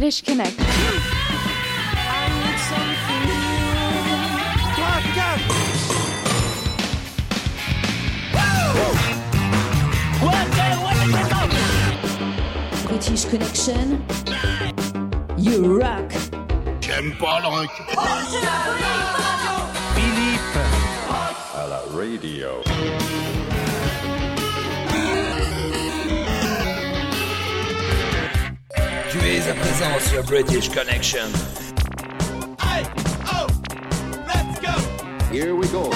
British British Connection. You rock. J'aime pas le rock. Philippe. À la radio. Tu es à présent sur British Connection. Oh, Here we go.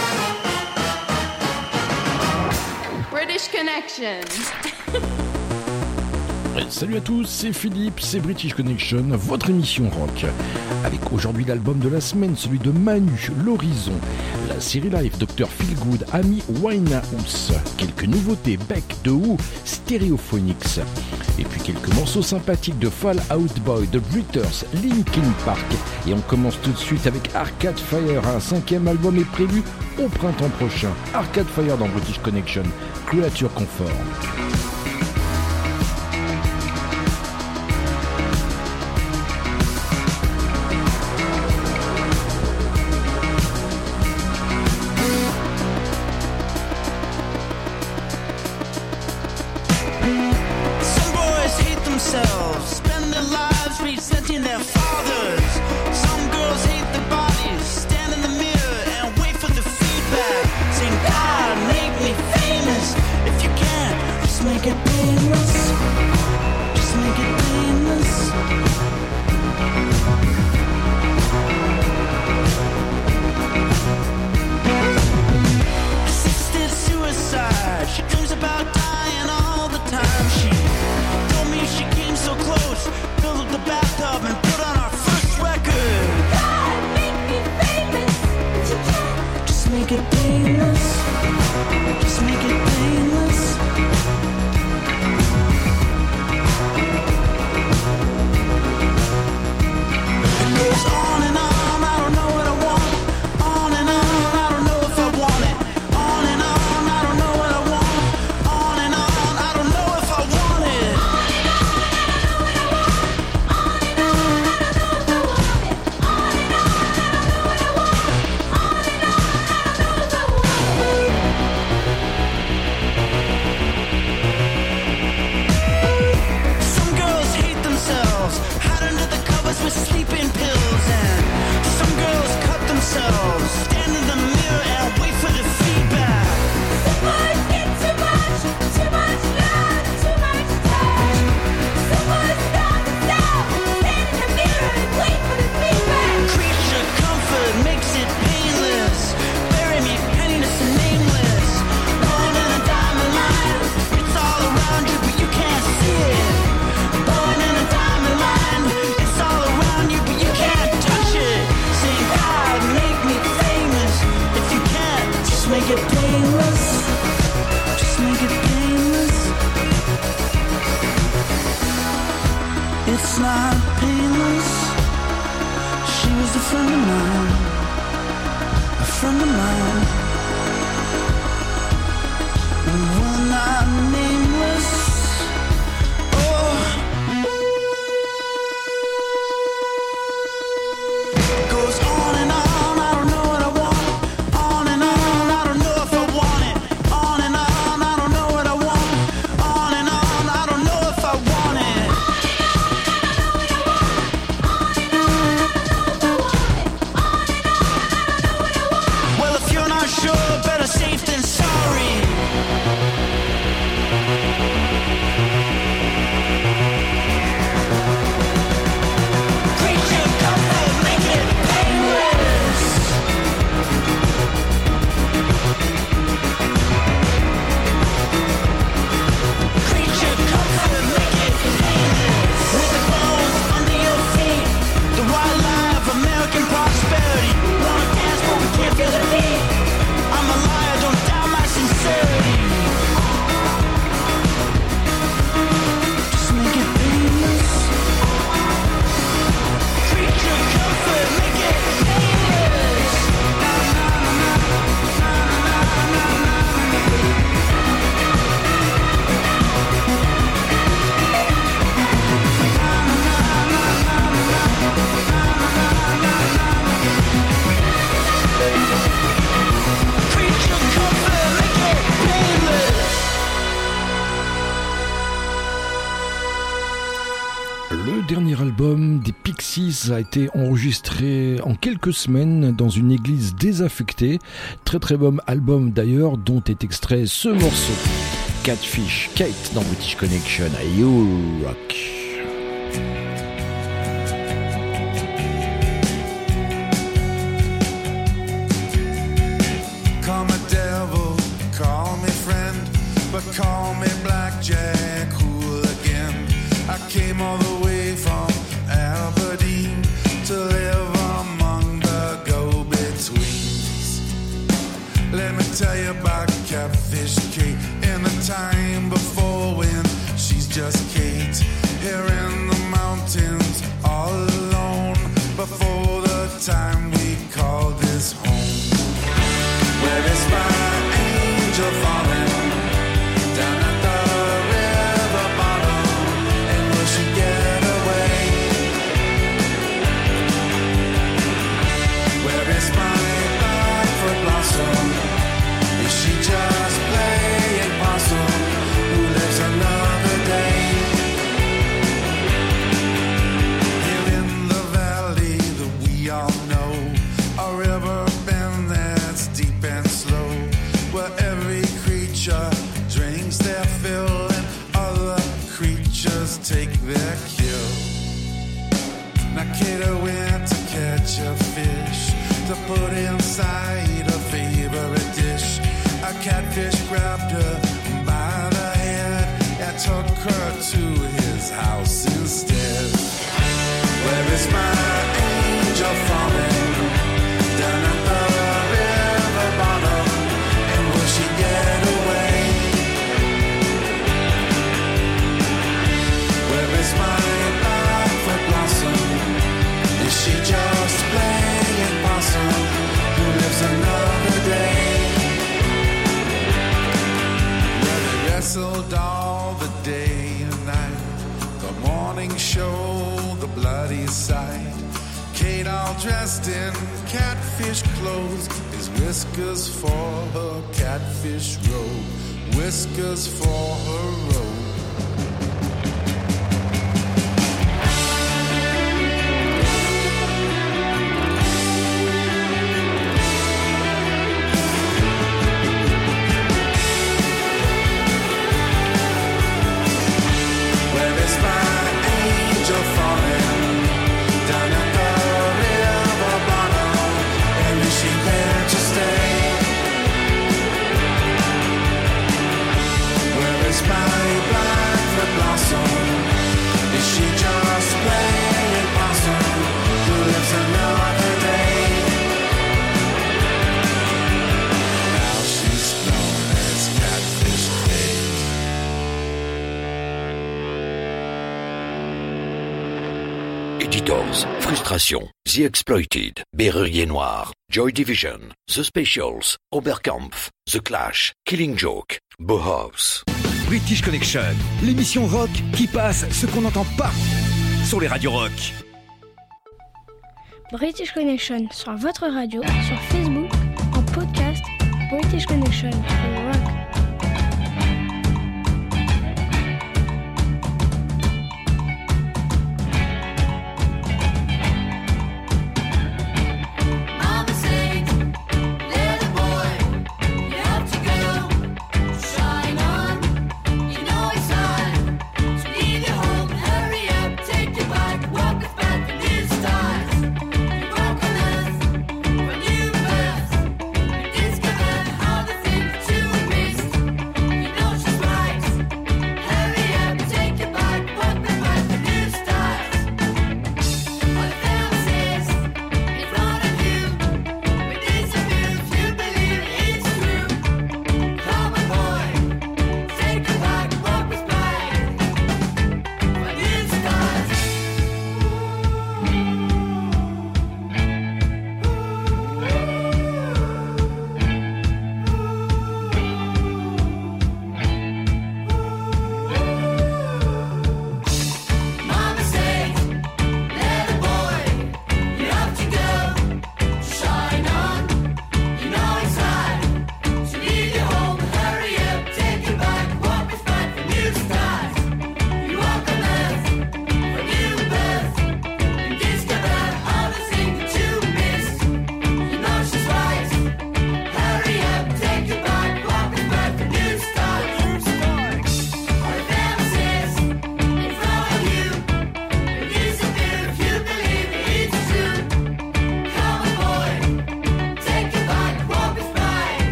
British Connection. Salut à tous, c'est Philippe, c'est British Connection, votre émission rock. Avec aujourd'hui l'album de la semaine, celui de Manu, L'Horizon. La série live Dr. Feelgood, Amy Winehouse, quelques nouveautés Beck de Who, Stereophonics, et puis quelques morceaux sympathiques de Fall Out Boy, The Breeders, Linkin Park. Et on commence tout de suite avec Arcade Fire, un cinquième album est prévu au printemps prochain. Arcade Fire dans British Connection, Creature Confort. It's not painless. She was a friend of mine, a friend of mine. a été enregistré en quelques semaines dans une église désaffectée. Très très bon album d'ailleurs dont est extrait ce morceau. Catfish Kate dans British Connection You Rock. Exploited, Berrurier Noir, Joy Division, The Specials, Oberkampf, The Clash, Killing Joke, Bauhaus. British Connection, l'émission rock qui passe ce qu'on n'entend pas sur les radios rock. British Connection sur votre radio, sur Facebook, en podcast, British Connection.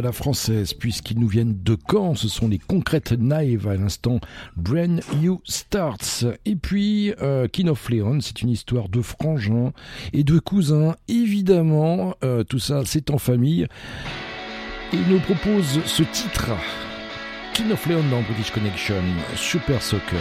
La française, puisqu'ils nous viennent de Caen. Ce sont les concrètes Knives à l'instant. Brand You Starts. Et puis, euh, King of Leon, c'est une histoire de frangins et de cousins. Évidemment, euh, tout ça, c'est en famille. Il nous propose ce titre. King of Leon dans British Connection. Super Soccer.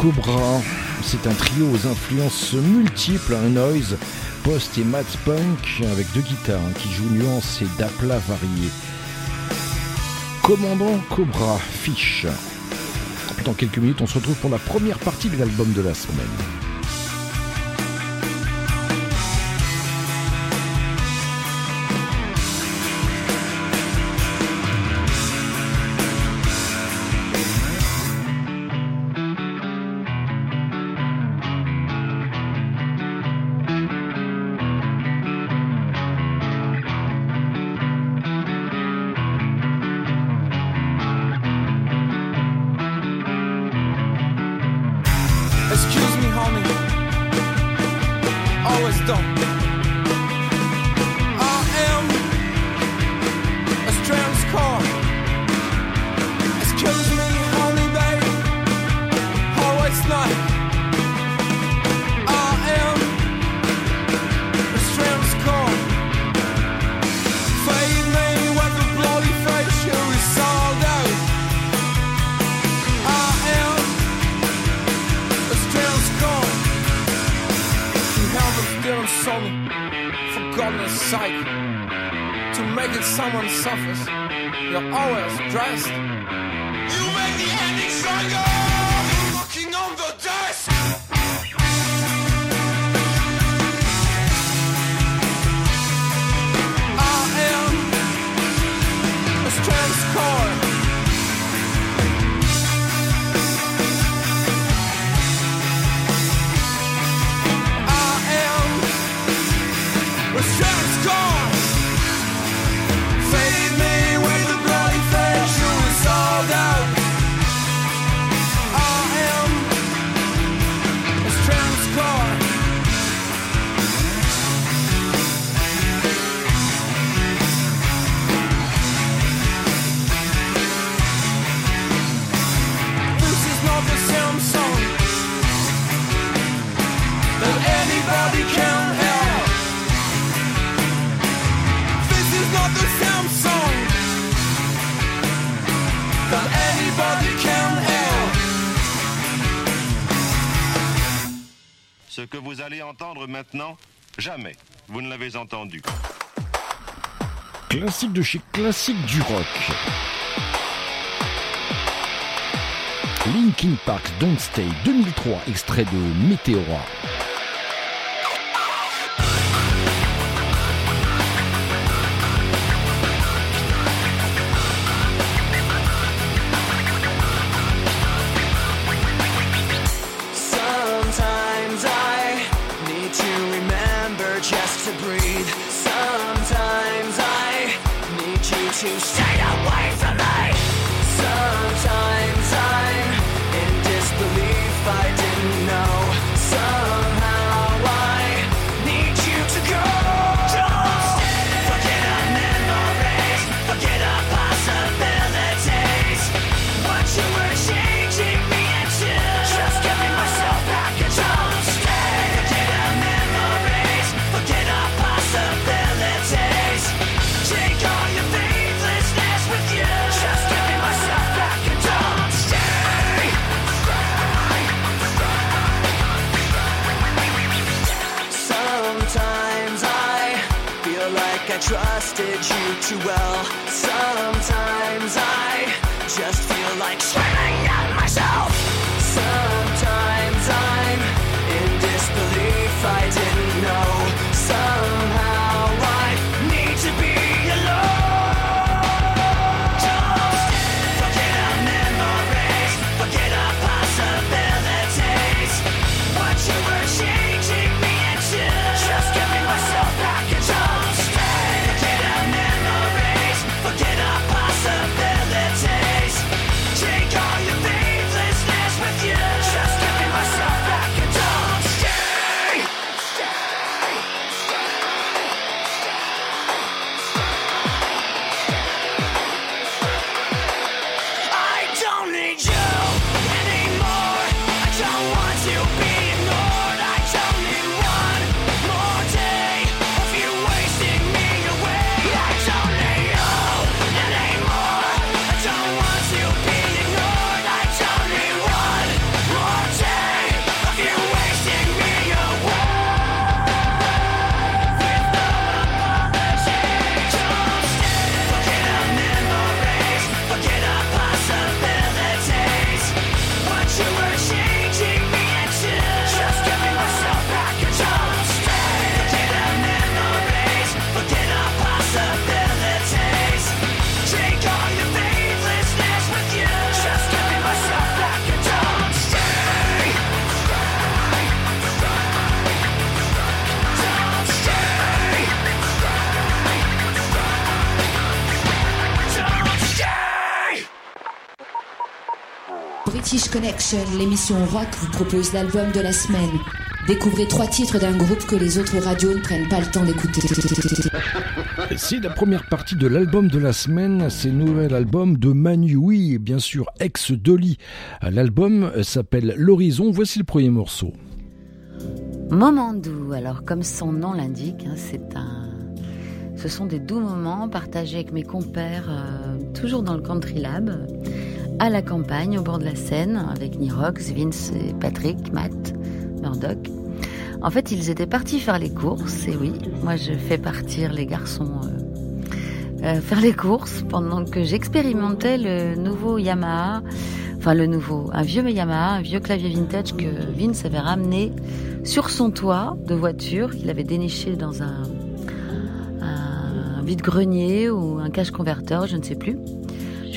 Cobra, c'est un trio aux influences multiples, un noise, post et mat punk avec deux guitares hein, qui jouent nuances et d'aplats variés. Commandant Cobra, fiche. Dans quelques minutes, on se retrouve pour la première partie de l'album de la semaine. Ce que vous allez entendre maintenant, jamais vous ne l'avez entendu. Classique de chez classique du rock. Linkin Park Don't Stay 2003, extrait de Météora. trusted you too well. Connection, l'émission rock vous propose l'album de la semaine. Découvrez trois titres d'un groupe que les autres radios ne prennent pas le temps d'écouter. C'est la première partie de l'album de la semaine, c'est le nouvel album de Manu, oui, bien sûr, ex-Dolly. L'album s'appelle L'Horizon, voici le premier morceau. Moment doux. alors comme son nom l'indique, hein, c'est un... ce sont des doux moments partagés avec mes compères, euh, toujours dans le Country Lab à la campagne, au bord de la Seine, avec Nirox, Vince, et Patrick, Matt, Murdoch. En fait, ils étaient partis faire les courses, et oui, moi je fais partir les garçons euh, euh, faire les courses pendant que j'expérimentais le nouveau Yamaha, enfin le nouveau, un vieux Yamaha, un vieux clavier vintage que Vince avait ramené sur son toit de voiture qu'il avait déniché dans un, un vide-grenier ou un cache-converteur, je ne sais plus.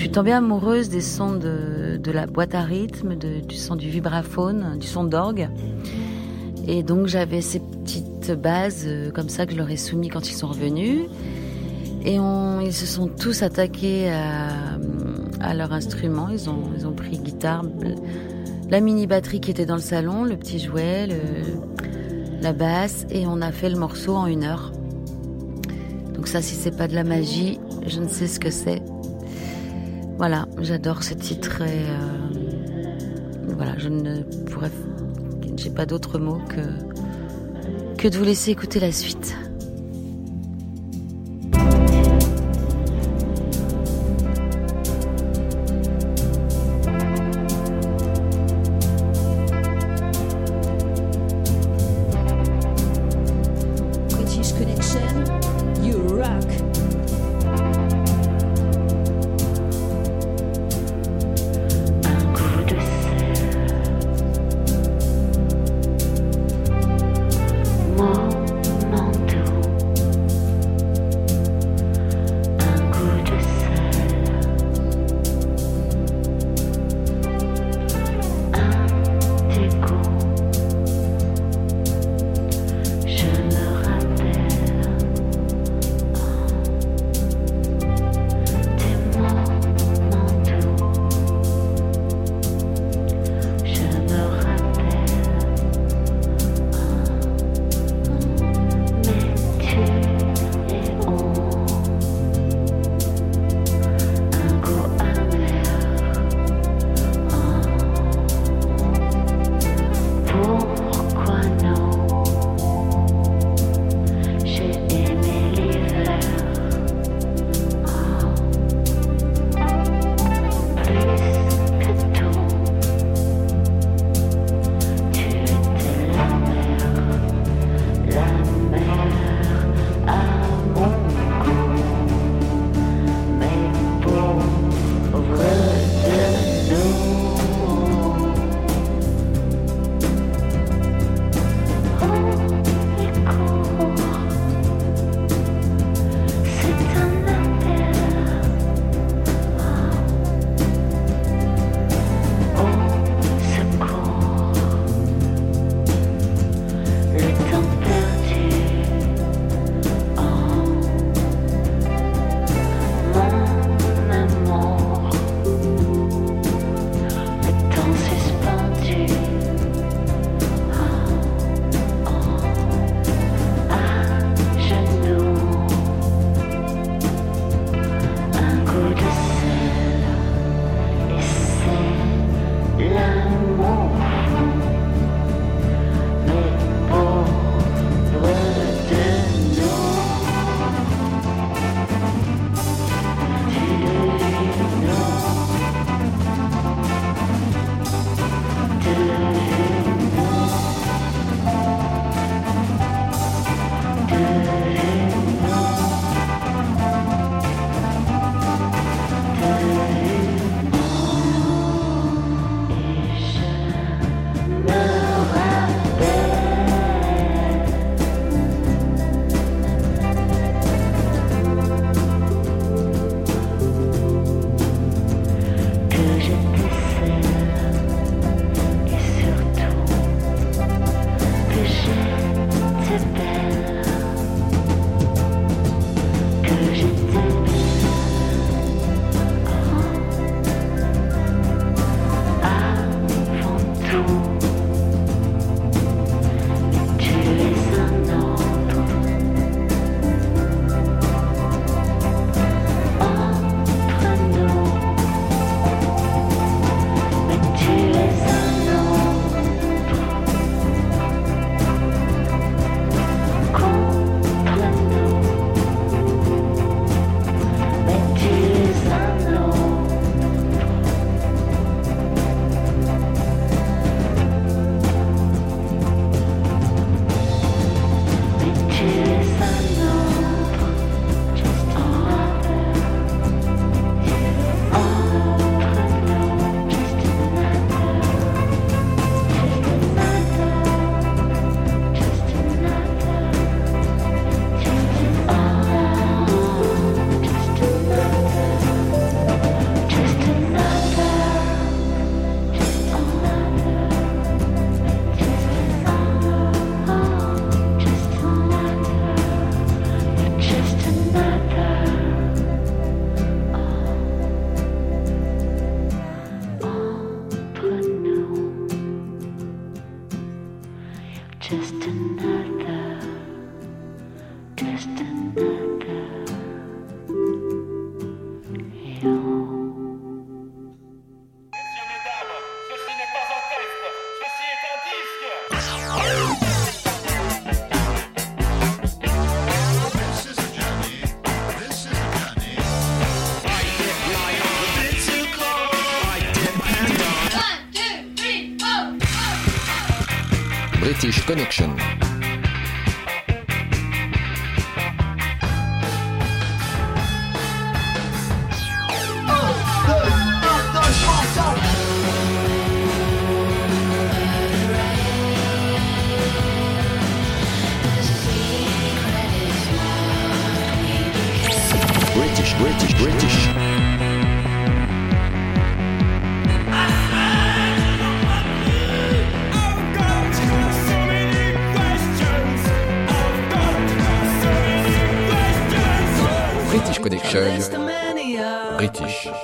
Je suis tombée amoureuse des sons de, la boîte à rythme, du son du vibraphone, du son d'orgue. Et donc j'avais ces petites bases euh, comme ça que je leur ai soumis quand ils sont revenus. Et ils se sont tous attaqués à, leur instrument. Ils ont, pris guitare, la mini batterie qui était dans le salon, le petit jouet, la basse, et on a fait le morceau en une heure. Donc ça, si c'est pas de la magie, je ne sais ce que c'est. Voilà, j'adore ce titre et euh, voilà, je ne pourrais, j'ai pas d'autre mot que que de vous laisser écouter la suite.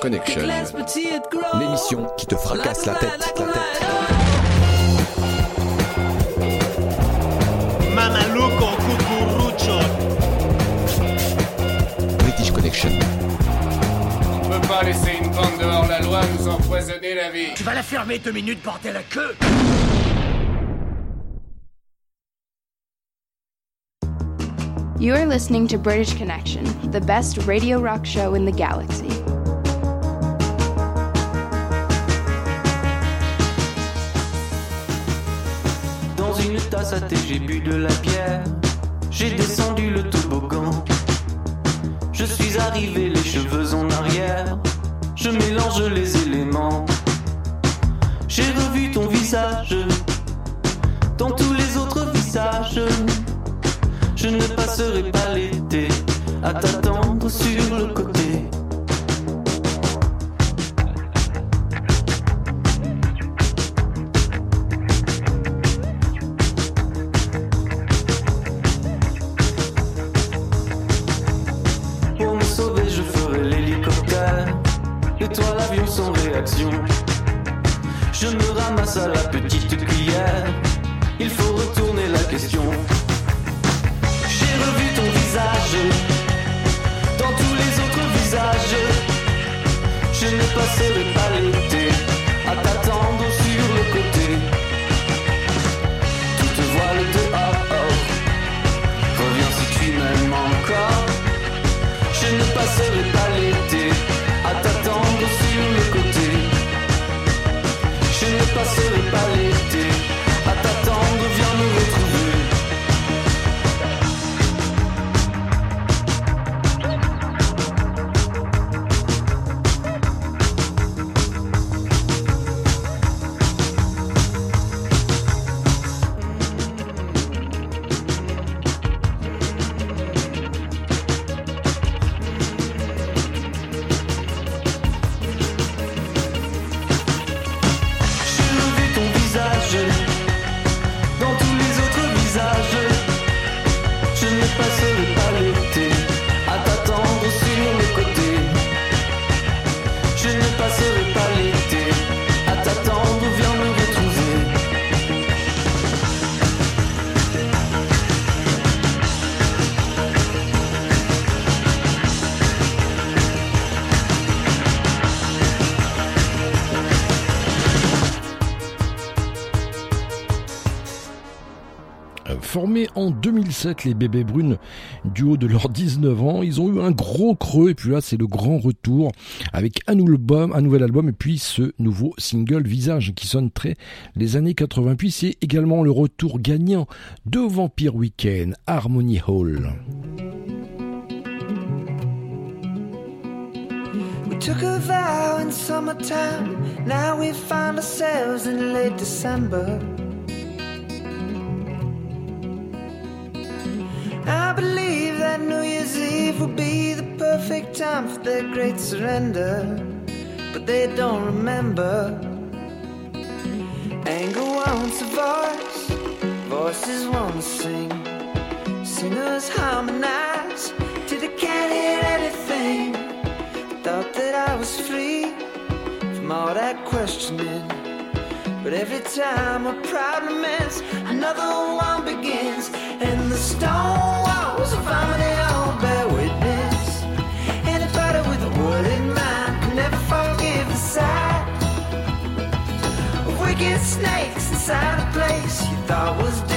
Connection. L'émission qui te fracasse la tête, la tête. Mamaluco cucurucho. British Connection. On peut pas laisser une bande dehors la loi nous empoisonner la vie. Tu vas la fermer deux minutes, bordel à queue You are listening to British Connection, the best radio rock show in the galaxy. Une tasse j'ai bu de la bière. J'ai descendu le toboggan. Je suis arrivé, les cheveux en arrière. Je mélange les éléments. J'ai revu ton visage. Dans tous les autres visages. Je ne passerai pas l'été à t'attendre sur le côté. À la petite cuillère. Il faut retourner la question. J'ai revu ton visage. Dans tous les autres visages. Je ne passerai pas l'été à t'attendre sur le côté. Toutes voiles dehors. Reviens si tu m'aimes encore. Je ne passerai pas l'été Je ne En 2007, les bébés brunes, du haut de leurs 19 ans, ils ont eu un gros creux et puis là c'est le grand retour avec un, album, un nouvel album et puis ce nouveau single Visage qui sonne très les années 80. Puis c'est également le retour gagnant de Vampire Weekend, Harmony Hall. In summertime. Now we ourselves in late December. I believe that New Year's Eve will be the perfect time for their great surrender. But they don't remember. Anger wants a voice, voices want to sing. Singers harmonize till they can't hear anything. Thought that I was free from all that questioning. But every time a problem ends, another one begins. And the stone walls of harmony all bear witness. Anybody with a word in mind can never forgive the sight of wicked snakes inside a place you thought was dignified.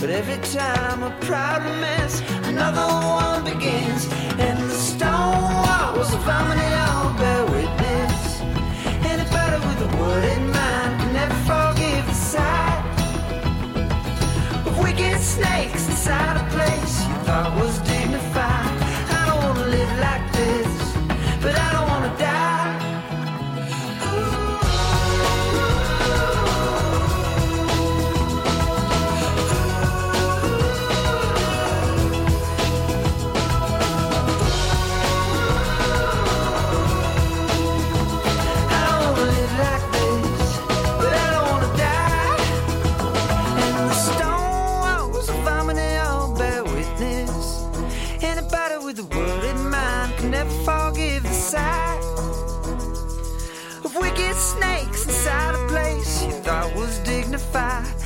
But every time a problem ends, another one begins. And the stone walls of harmony all bear witness. Anybody with a word in mind can never forgive the sight of wicked snakes inside a place you thought was dignified. fire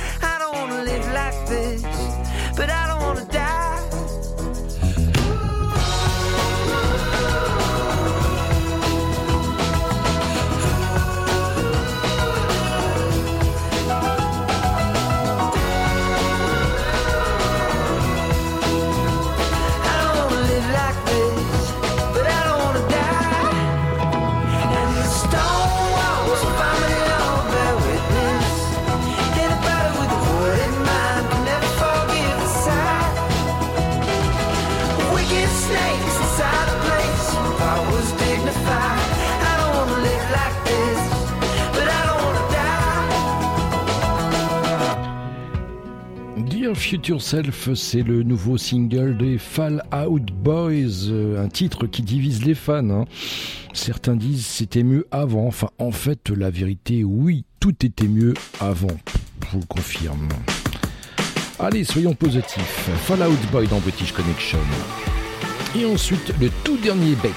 Future Self, c'est le nouveau single des Fall Out Boys, euh, un titre qui divise les fans. hein. Certains disent c'était mieux avant. Enfin, en fait, la vérité, oui, tout était mieux avant. Je vous le confirme. Allez, soyons positifs. Fall Out Boy dans British Connection. Et ensuite, le tout dernier bec.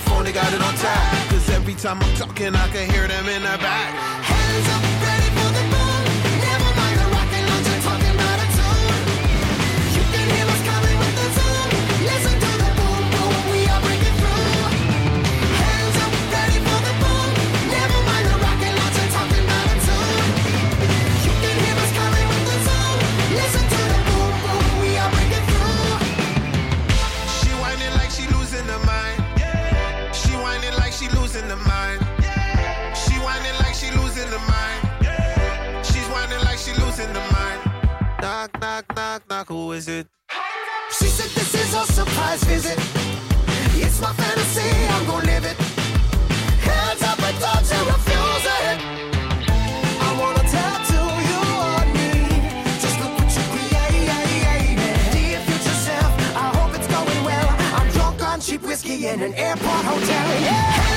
Phone, they got it on tap. Cause every time I'm talking, I can hear them in the back. Hands up, who is it? She said this is a surprise visit. It's my fantasy, I'm gonna live it. Hands up I touch and refuse it. I wanna tattoo you on me. Just look what you created. Dear future self, I hope it's going well. I'm drunk on cheap whiskey in an airport hotel. Yeah.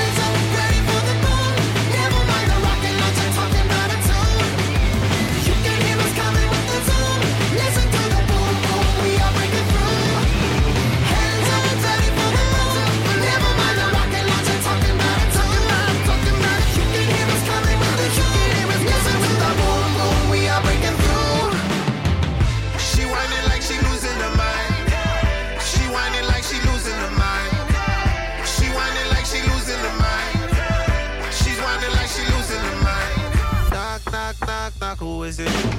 Is it?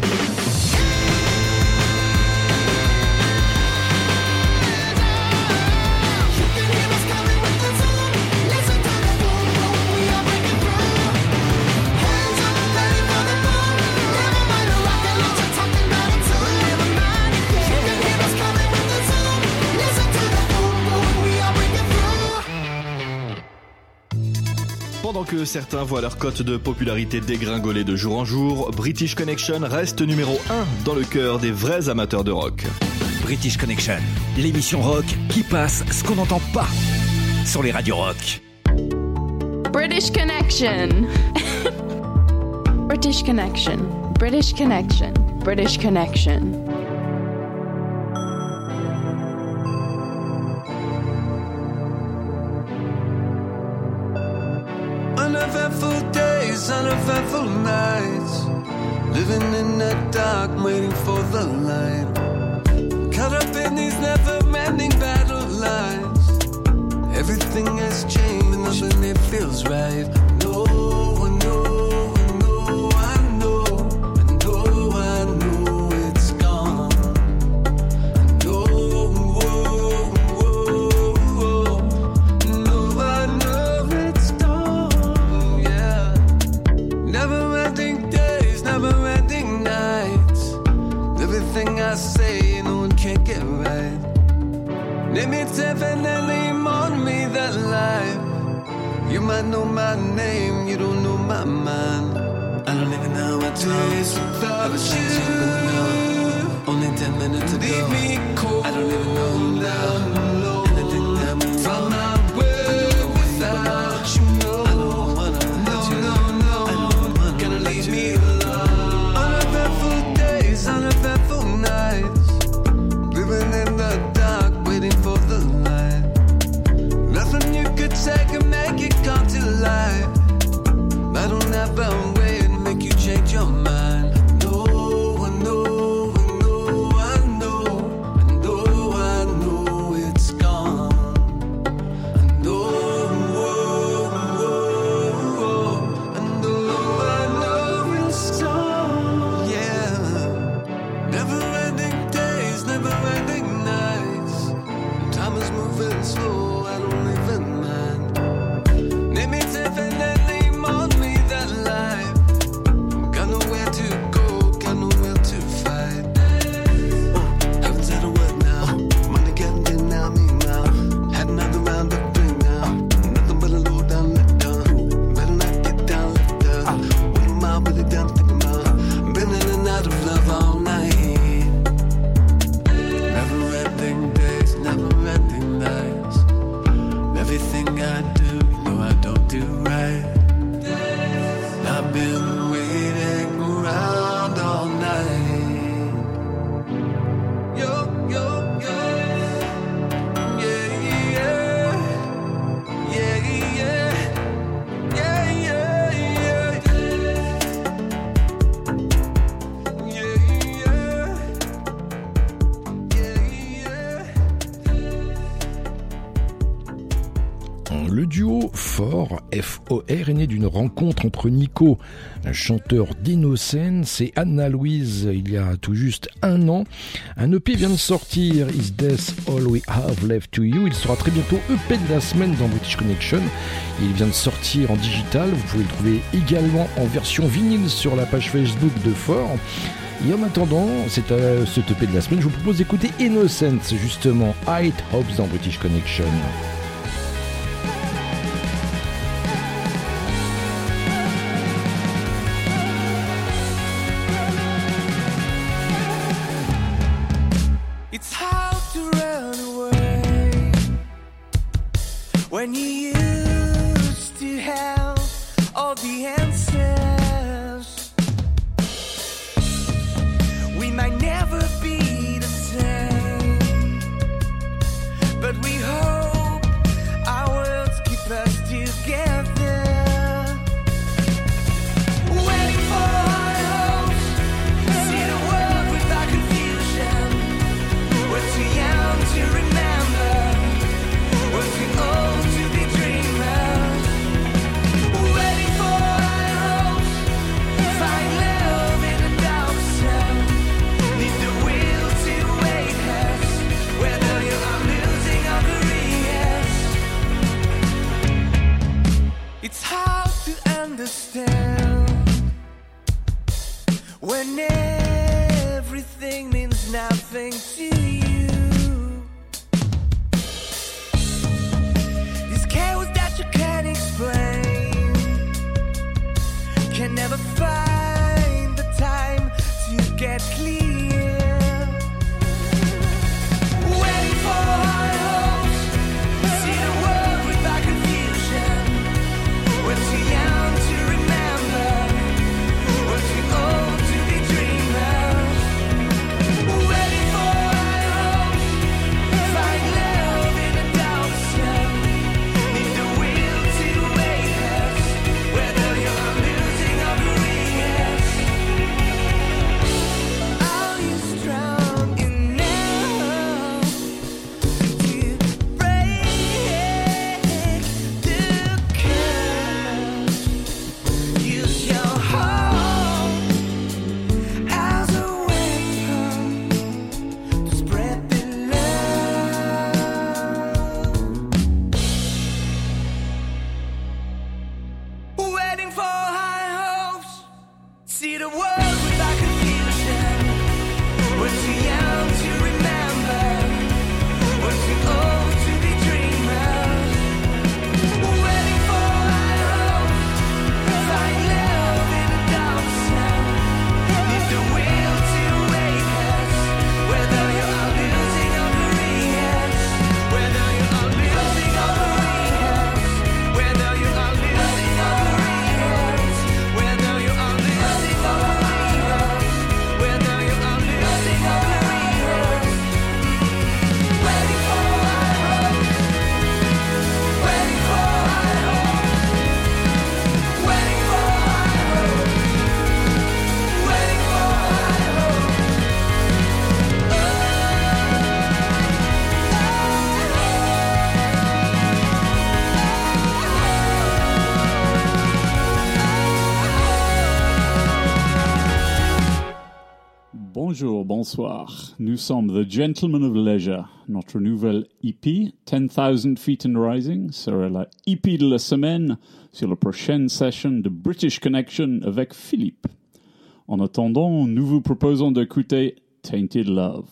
Pendant que certains voient leur cote de popularité dégringoler de jour en jour, British Connection reste numéro 1 dans le cœur des vrais amateurs de rock. British Connection, l'émission rock qui passe ce qu'on n'entend pas sur les radios rock. British Connection. British Connection. British Connection. British Connection. Dark, waiting for the light. Caught up in these never ending battle lines. Everything has changed, nothing it feels right. No, I know, it definitely on me that life. You might know my name, you don't know my mind. I don't even know what days without you. F-O-R, est né d'une rencontre entre Nico, un chanteur d'Innocence, et Anna-Louise il y a tout juste un an. Un EP vient de sortir, Is This All We Have Left to You? Il sera très bientôt EP de la semaine dans British Connection. Il vient de sortir en digital. Vous pouvez le trouver également en version vinyle sur la page Facebook de Fort. Et en attendant, c'est euh, ce EP de la semaine, je vous propose d'écouter Innocence, justement, High Hopes dans British Connection. bonsoir. Nous sommes The Gentlemen of Leisure, notre nouvelle EP, 10,000 Feet and Rising, sera la EP de la semaine sur la prochaine session de British Connection avec Philippe. En attendant, nous vous proposons d'écouter Tainted Love.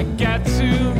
I got to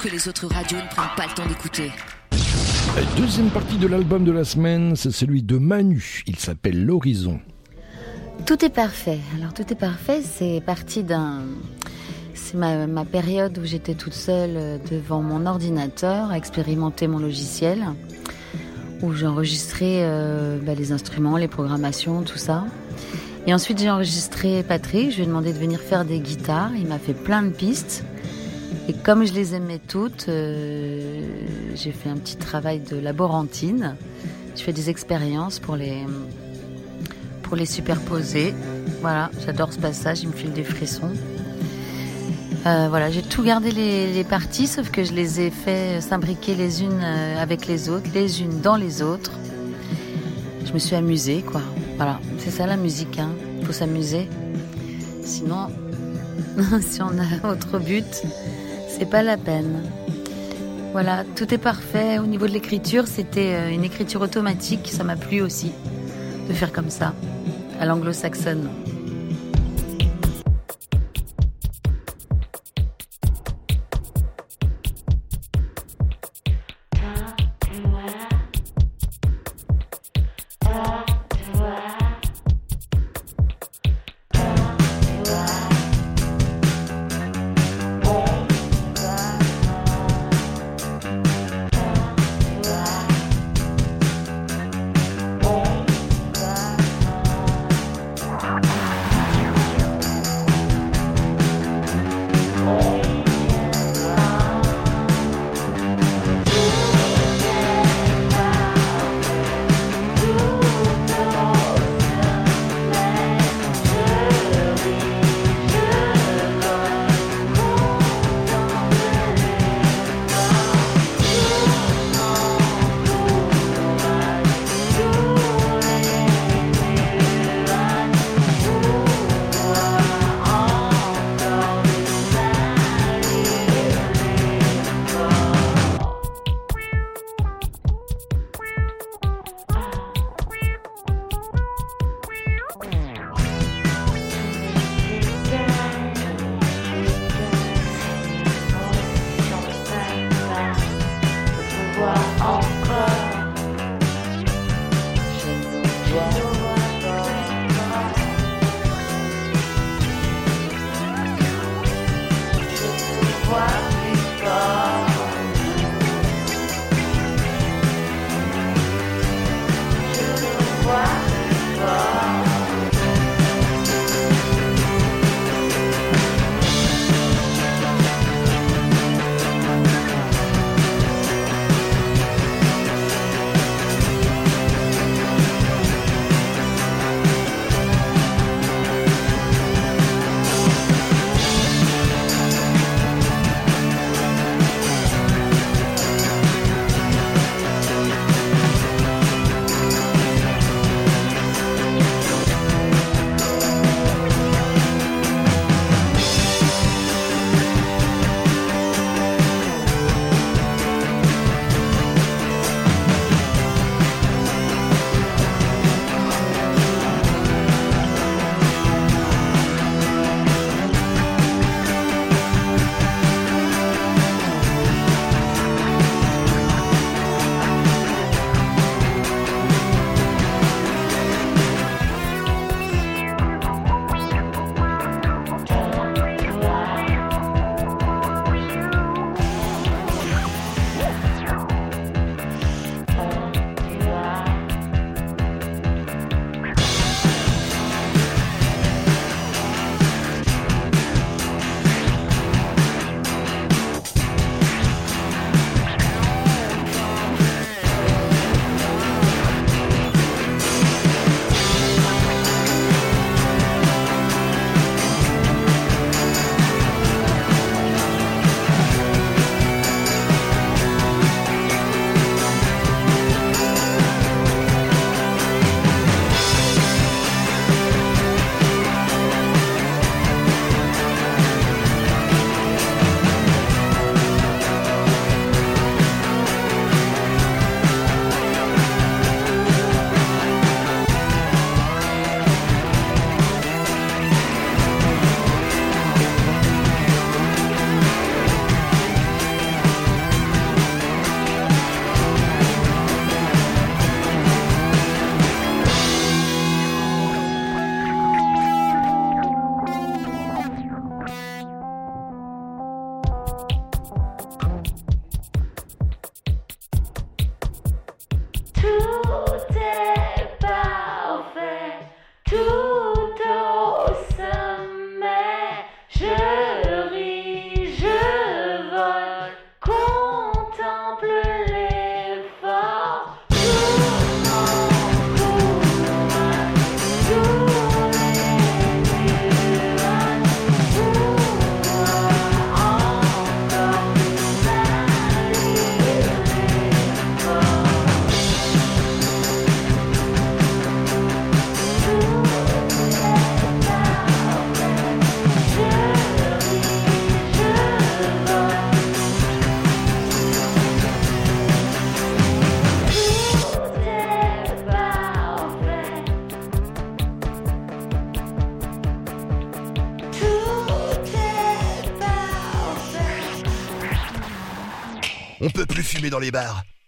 que les autres radios ne prennent pas le temps d'écouter. Deuxième partie de l'album de la semaine, c'est celui de Manu. Il s'appelle L'Horizon. Tout est parfait. Alors tout est parfait, c'est parti d'un... C'est ma, ma période où j'étais toute seule euh, devant mon ordinateur à expérimenter mon logiciel, où j'enregistrais euh, bah, les instruments, les programmations, tout ça. Et ensuite j'ai enregistré Patrick, je lui ai demandé de venir faire des guitares, il m'a fait plein de pistes. Et comme je les aimais toutes, euh, j'ai fait un petit travail de laborantine. Je fais des expériences pour les, pour les superposer. Voilà, j'adore ce passage, il me file des frissons. Euh, voilà, j'ai tout gardé les, les parties, sauf que je les ai fait s'imbriquer les unes euh, avec les autres, les unes dans les autres. Je me suis amusée, quoi. Voilà, c'est ça la musique, hein. Faut s'amuser. Sinon, si on a autre but, c'est pas la peine. Voilà, tout est parfait. Au niveau de l'écriture, c'était euh, une écriture automatique. Ça m'a plu aussi de faire comme ça, à l'anglo-saxonne.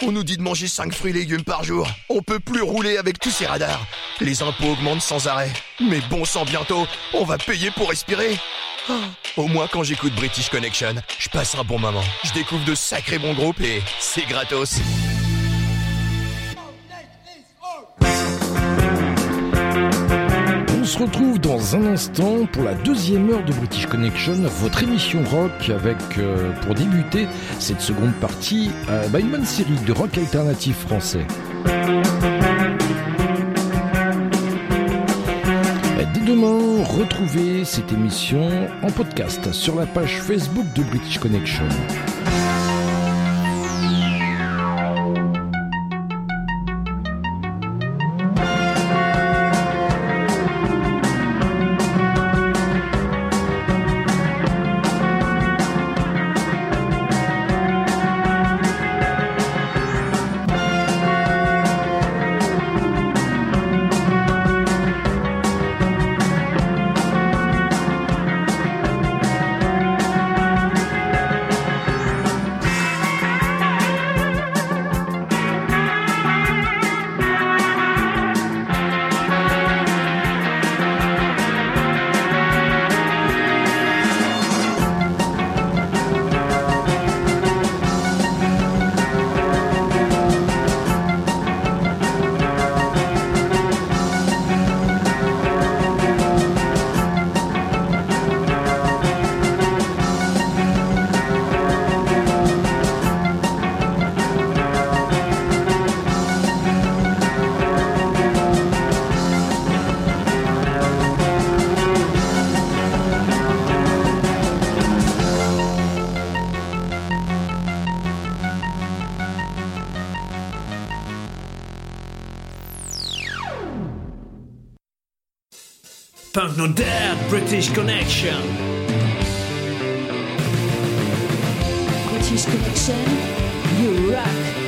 On nous dit de manger 5 fruits et légumes par jour. On peut plus rouler avec tous ces radars. Les impôts augmentent sans arrêt. Mais bon sang bientôt, on va payer pour respirer. Ah, Au moins quand j'écoute British Connection, je passe un bon moment. Je découvre de sacrés bons groupes et c'est gratos. Retrouve dans un instant pour la deuxième heure de British Connection, votre émission rock avec, euh, pour débuter cette seconde partie, euh, bah, une bonne série de rock alternatif français. Dès demain, retrouvez cette émission en podcast sur la page Facebook de British Connection. Not Dead, British Connection. British Connection, you rock.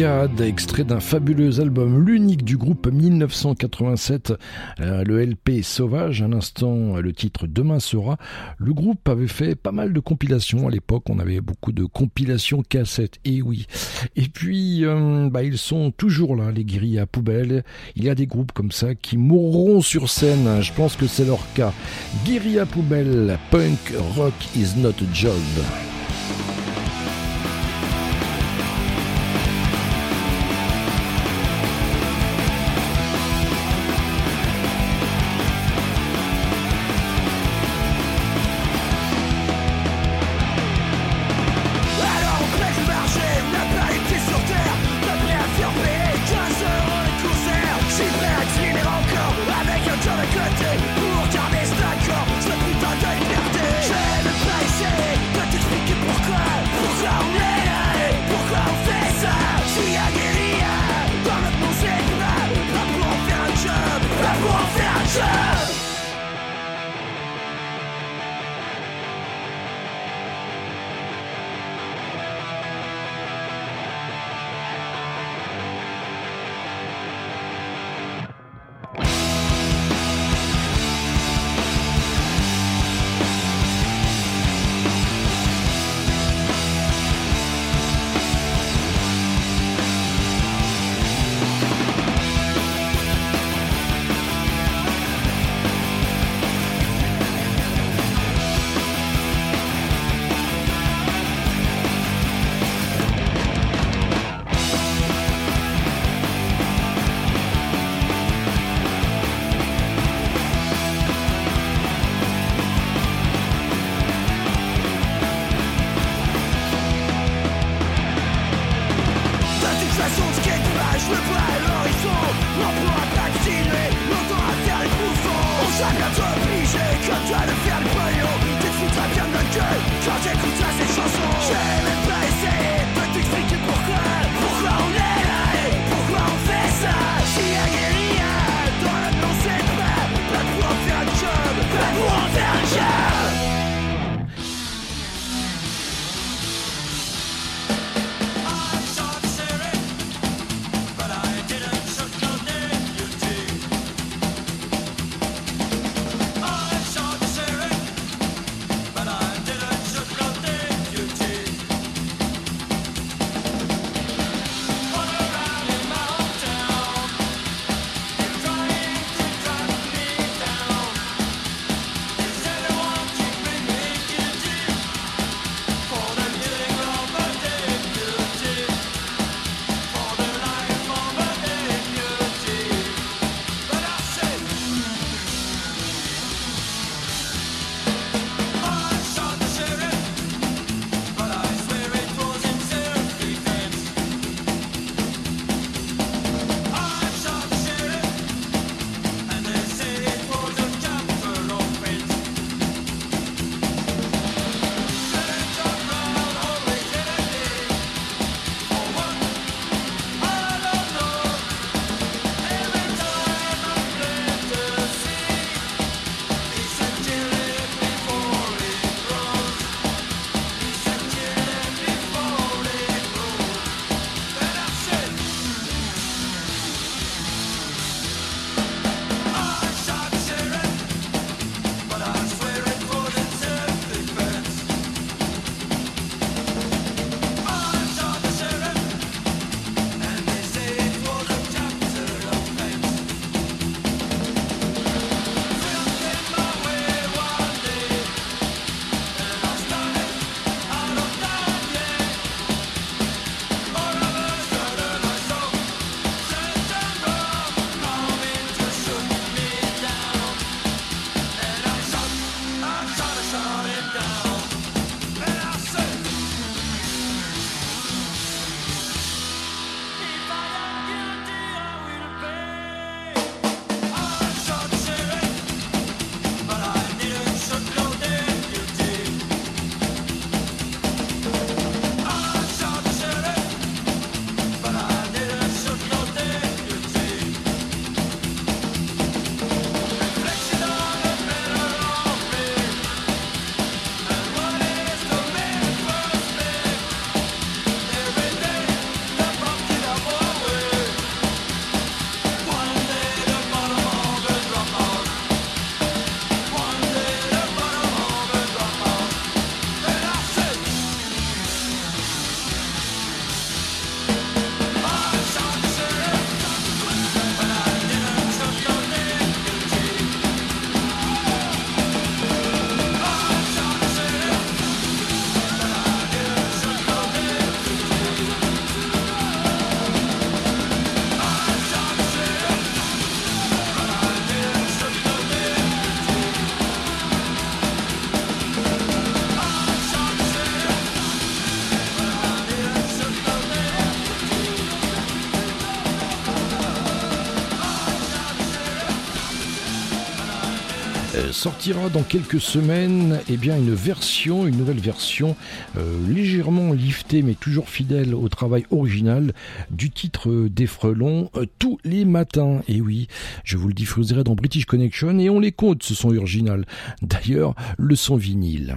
Extrait d'un fabuleux album, l'unique du groupe 1987, euh, le LP Sauvage, à l'instant euh, le titre Demain sera. Le groupe avait fait pas mal de compilations à l'époque, on avait beaucoup de compilations cassettes, et oui. Et puis, euh, bah, ils sont toujours là, les guérilles à poubelle. Il y a des groupes comme ça qui mourront sur scène, je pense que c'est leur cas. Guérilla poubelle, punk rock is not a job. Sortira dans quelques semaines eh bien, une version, une nouvelle version euh, légèrement liftée mais toujours fidèle au travail original du titre des Frelons euh, tous les matins. Et oui, je vous le diffuserai dans British Connection et on les compte ce son original. D'ailleurs, le son vinyle.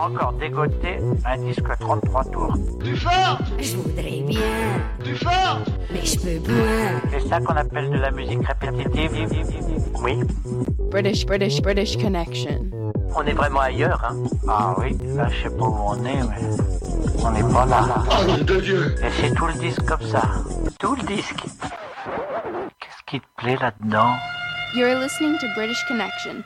Encore dégoté un disque 33 tours. Plus fort Je voudrais bien, Plus fort mais je peux pas. C'est ça qu'on appelle de la musique répétitive. Oui. British, British, British Connection. On est vraiment ailleurs, hein Ah oui, là je sais pas où on est, mais on n'est pas là. Oh de Dieu Et c'est tout le disque comme ça. Tout le disque. Qu'est-ce qui te plaît là-dedans? You're listening to British Connection.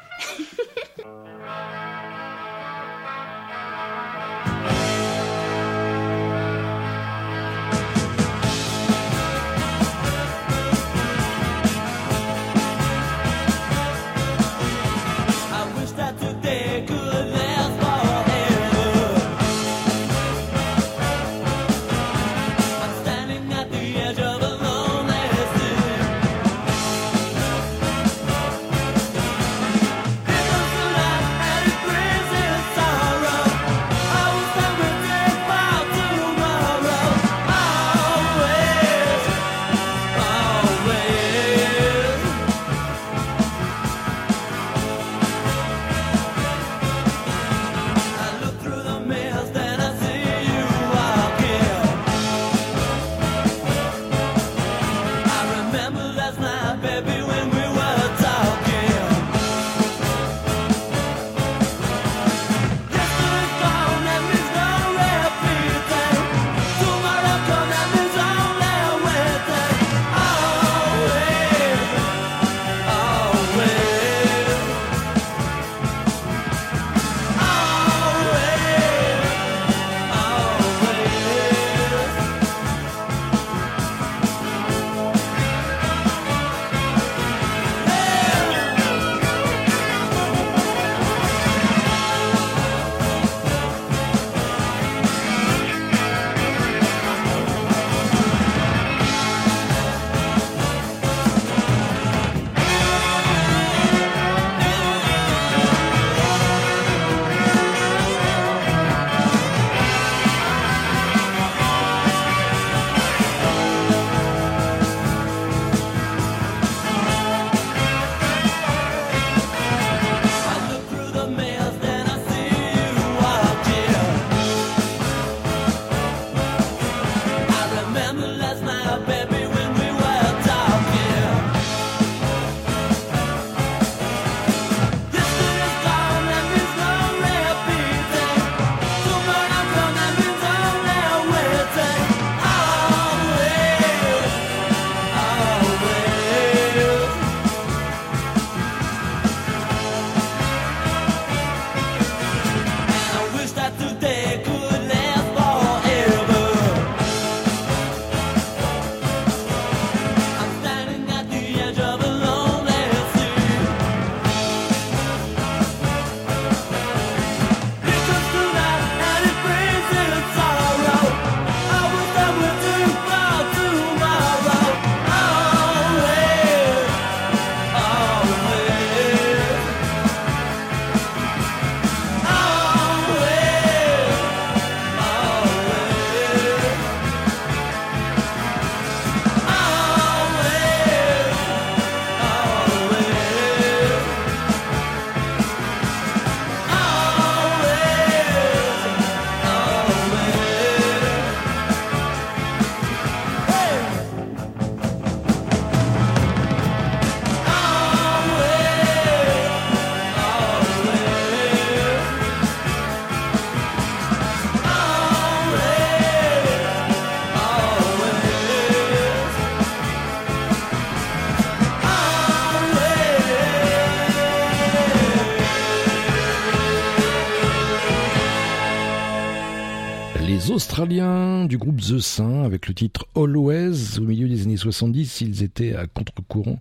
Australiens du groupe The Saint avec le titre Always. Au milieu des années 70, ils étaient à contre-courant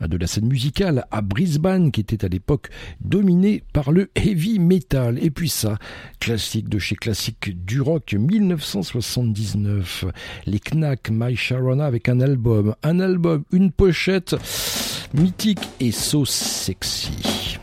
de la scène musicale à Brisbane qui était à l'époque dominée par le heavy metal. Et puis ça, classique de chez classique du rock 1979. Les Knack My Sharona avec un album, un album, une pochette mythique et so sexy.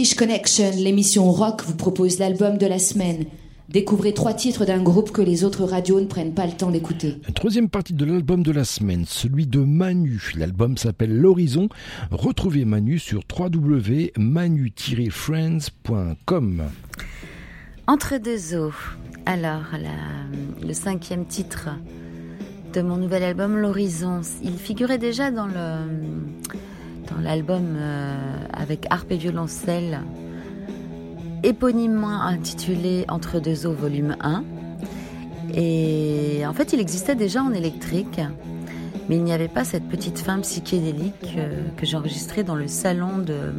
British Connection, l'émission rock vous propose l'album de la semaine. Découvrez trois titres d'un groupe que les autres radios ne prennent pas le temps d'écouter. Troisième partie de l'album de la semaine, celui de Manu. L'album s'appelle L'Horizon. Retrouvez Manu sur www.manu-friends.com. Entre deux eaux. Alors, la- le cinquième titre de mon nouvel album, L'Horizon, il figurait déjà dans le dans l'album euh, avec harpe et violoncelle, éponymement intitulé Entre deux eaux, volume 1. Et en fait, il existait déjà en électrique, mais il n'y avait pas cette petite fin psychédélique euh, que j'ai enregistrée dans le salon de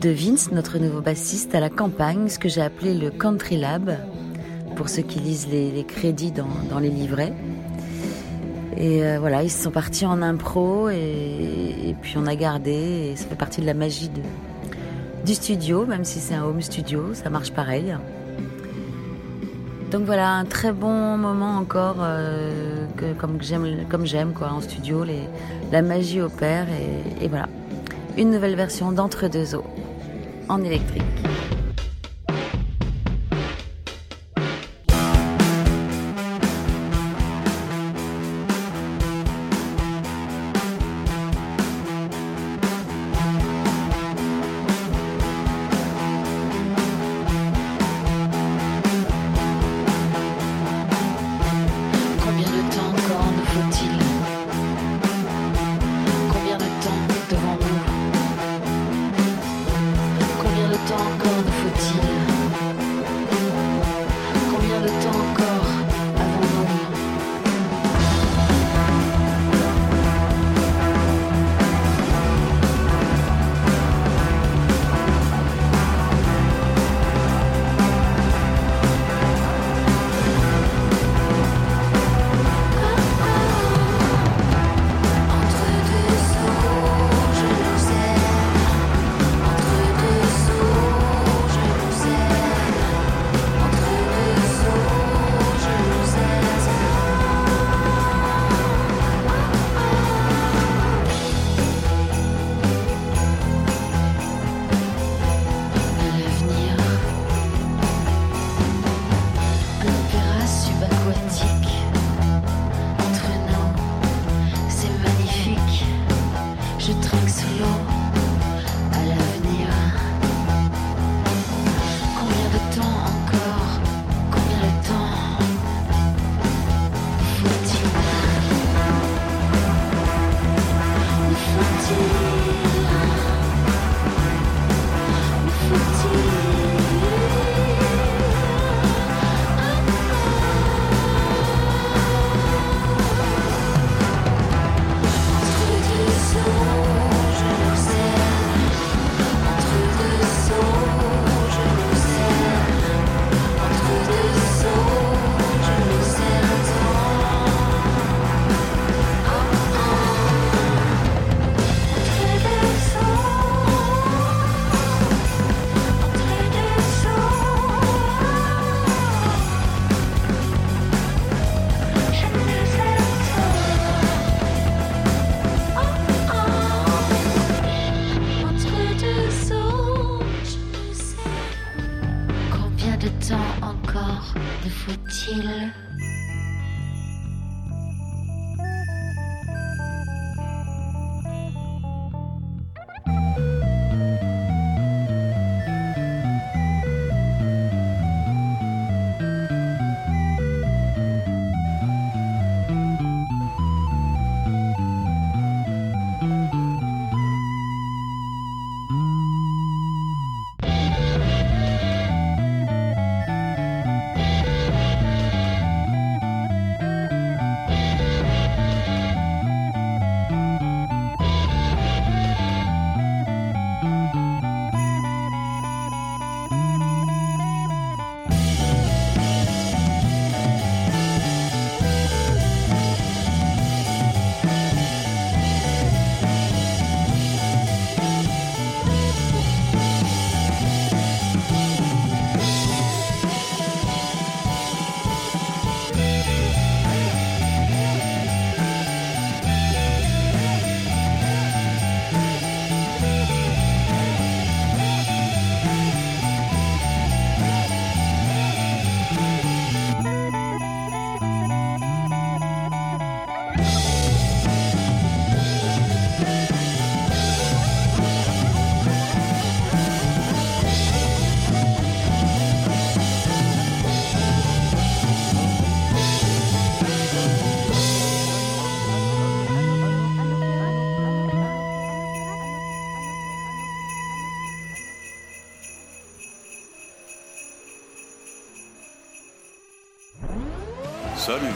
de Vince, notre nouveau bassiste, à la campagne, ce que j'ai appelé le Country Lab, pour ceux qui lisent les, crédits dans les livrets. Et euh, voilà, ils sont partis en impro et, puis on a gardé, et ça fait partie de la magie du studio, même si c'est un home studio, ça marche pareil. Donc voilà, un très bon moment encore, euh, comme j'aime, comme j'aime quoi, en studio, la magie opère et voilà, une nouvelle version d'Entre deux eaux en électrique.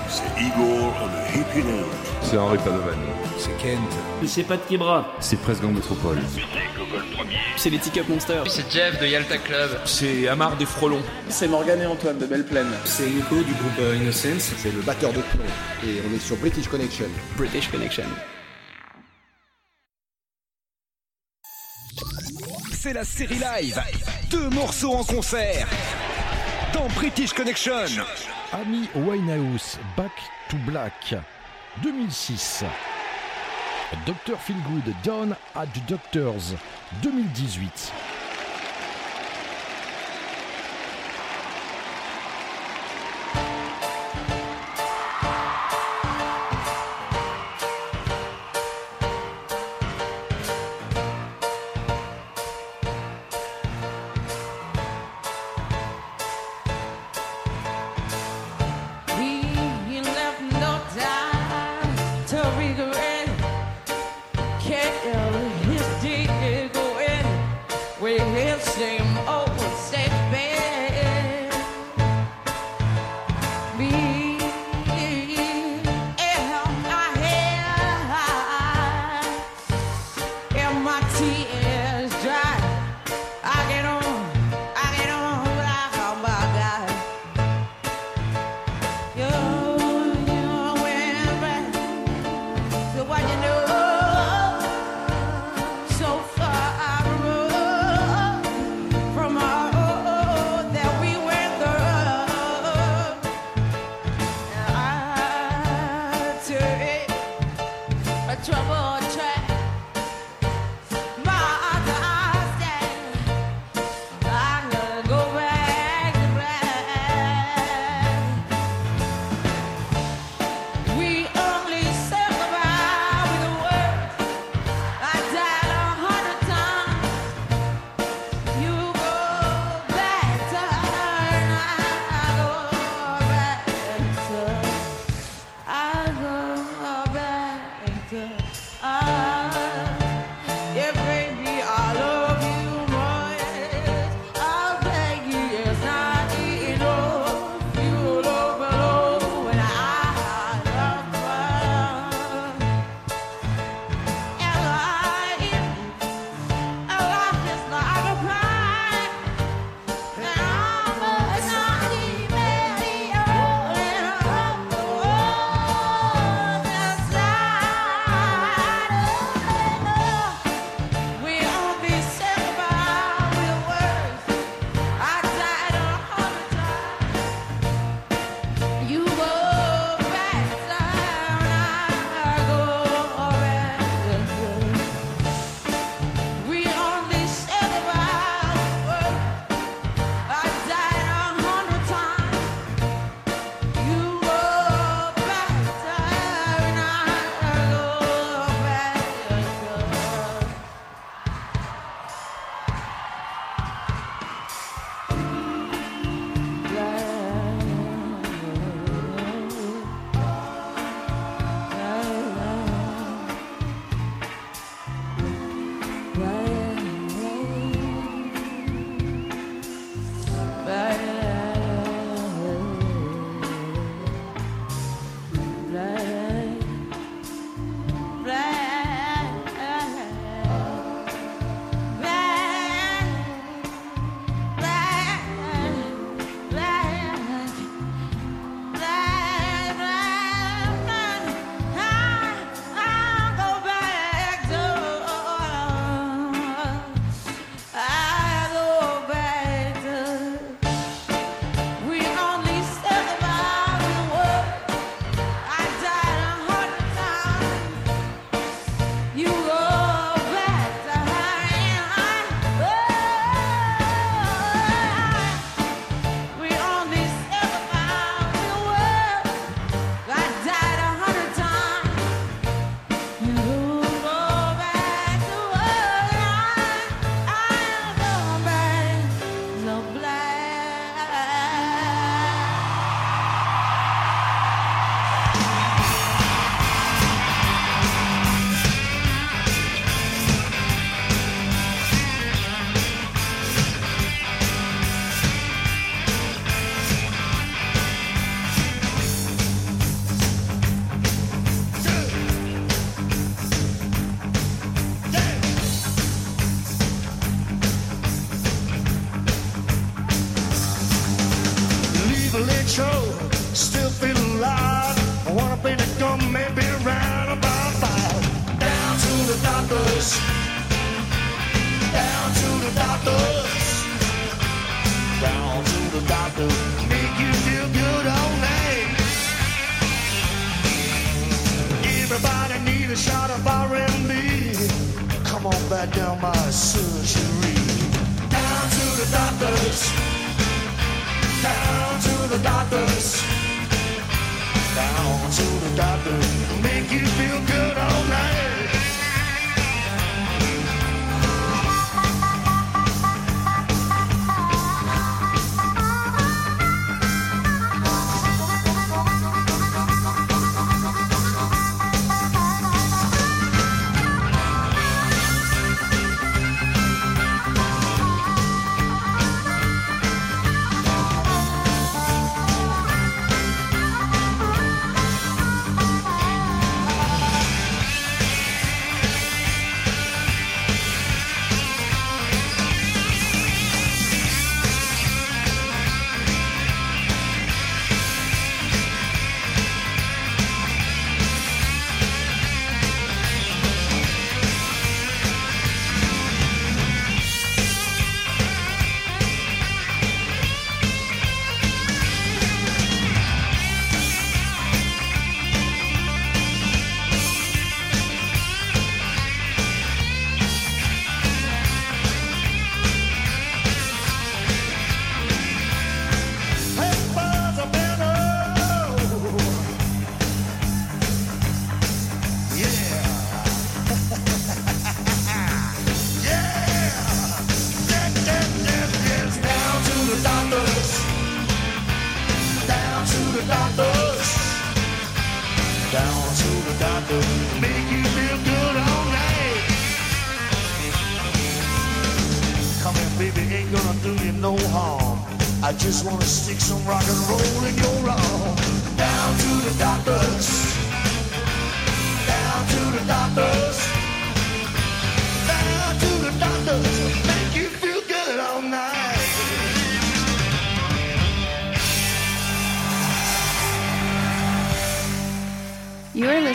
C'est Igor on the Hippie. C'est Henri Padovan. C'est Kent. C'est pas de Kibra. C'est Presque Gang Métropole. C'est les Teacup Monsters. C'est Jeff de Yalta Club. C'est Amar des Frelons. C'est Morgane et Antoine de Belle Plaine. C'est Nico du groupe euh, Innocence. C'est le batteur de plomb. Et on est sur British Connection. British Connection. C'est la série live. Deux morceaux en concert. Dans British Connection. Amy Winehouse, Back to Black, 2006. Dr. Feelgood, Down at the Doctors, 2018.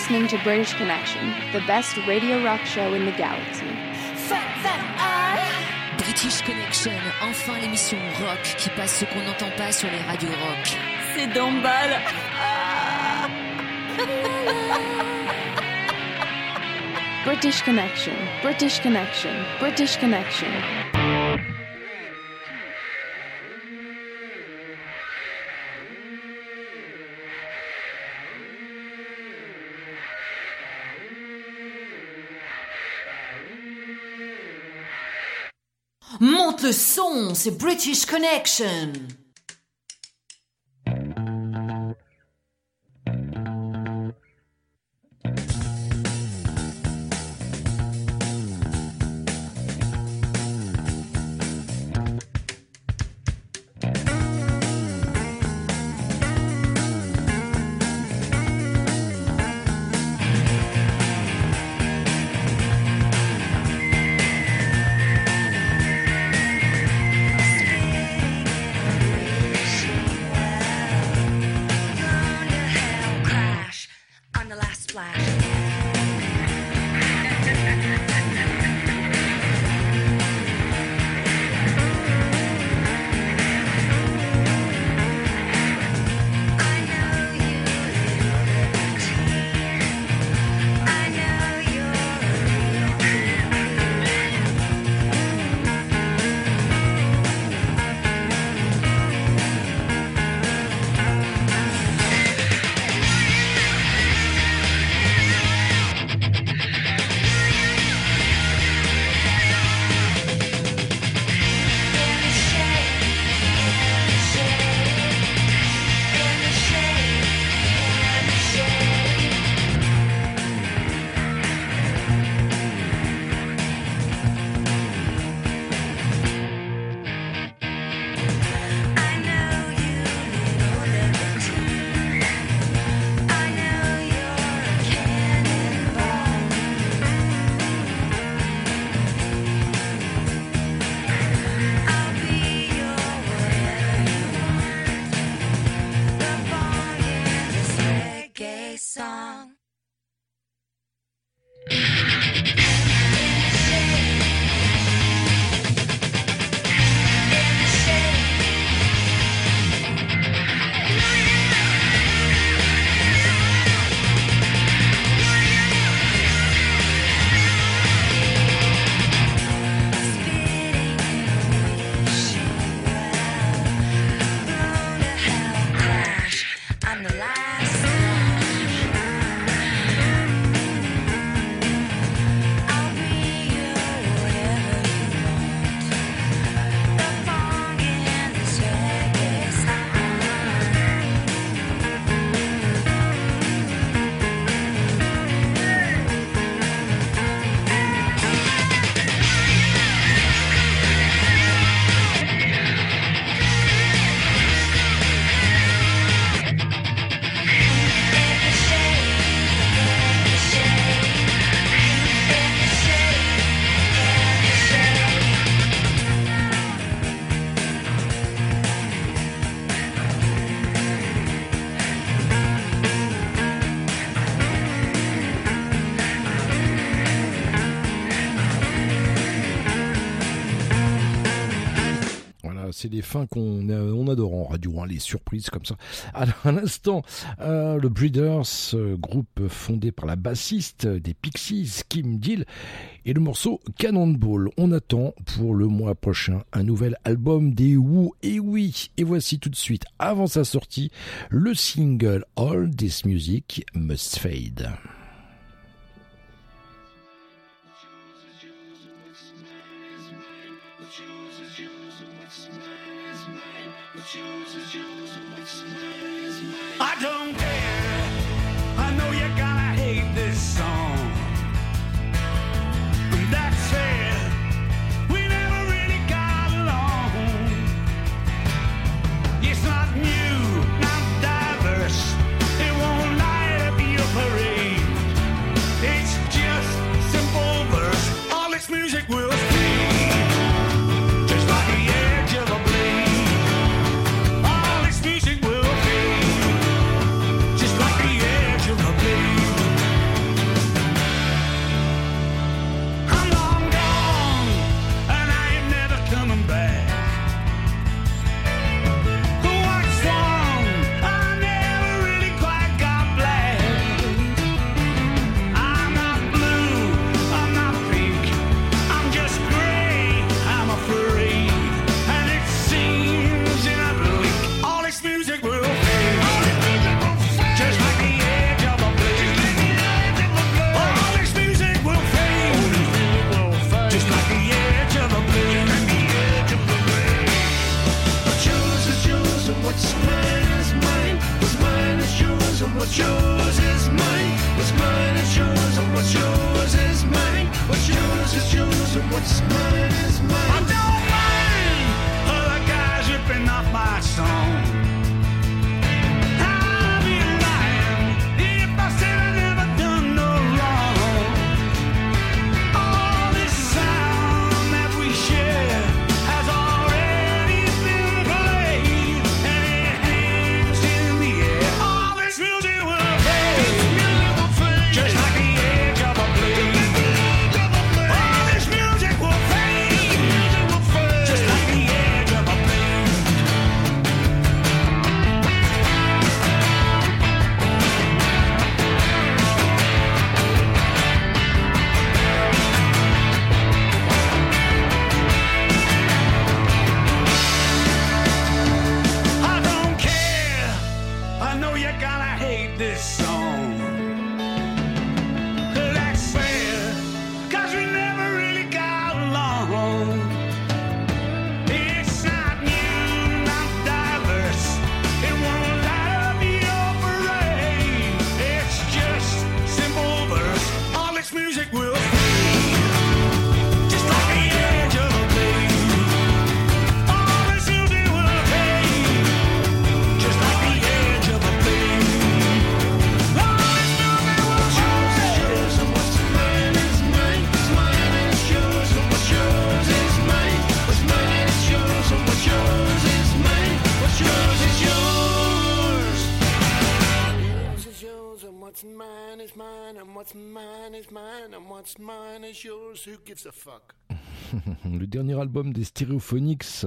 Listening to British Connection, the best radio rock show in the galaxy. British Connection, enfin l'émission rock qui passe ce qu'on n'entend pas sur les radios rock. C'est d'emballe. British Connection, British Connection, British Connection. Le son, c'est British Connection. C'est des fins qu'on on adore en radio, hein, les surprises comme ça. Alors, à l'instant, euh, le Breeders, euh, groupe fondé par la bassiste des Pixies, Kim Deal, et le morceau Cannonball. On attend pour le mois prochain un nouvel album des Who. Et oui, et voici tout de suite, avant sa sortie, le single All This Music Must Fade. What's yours is mine. What's mine is yours, and what's yours is mine. What's yours is yours, and what's mine. What's mine is yours. Who gives a fuck? Le dernier album des Stereophonics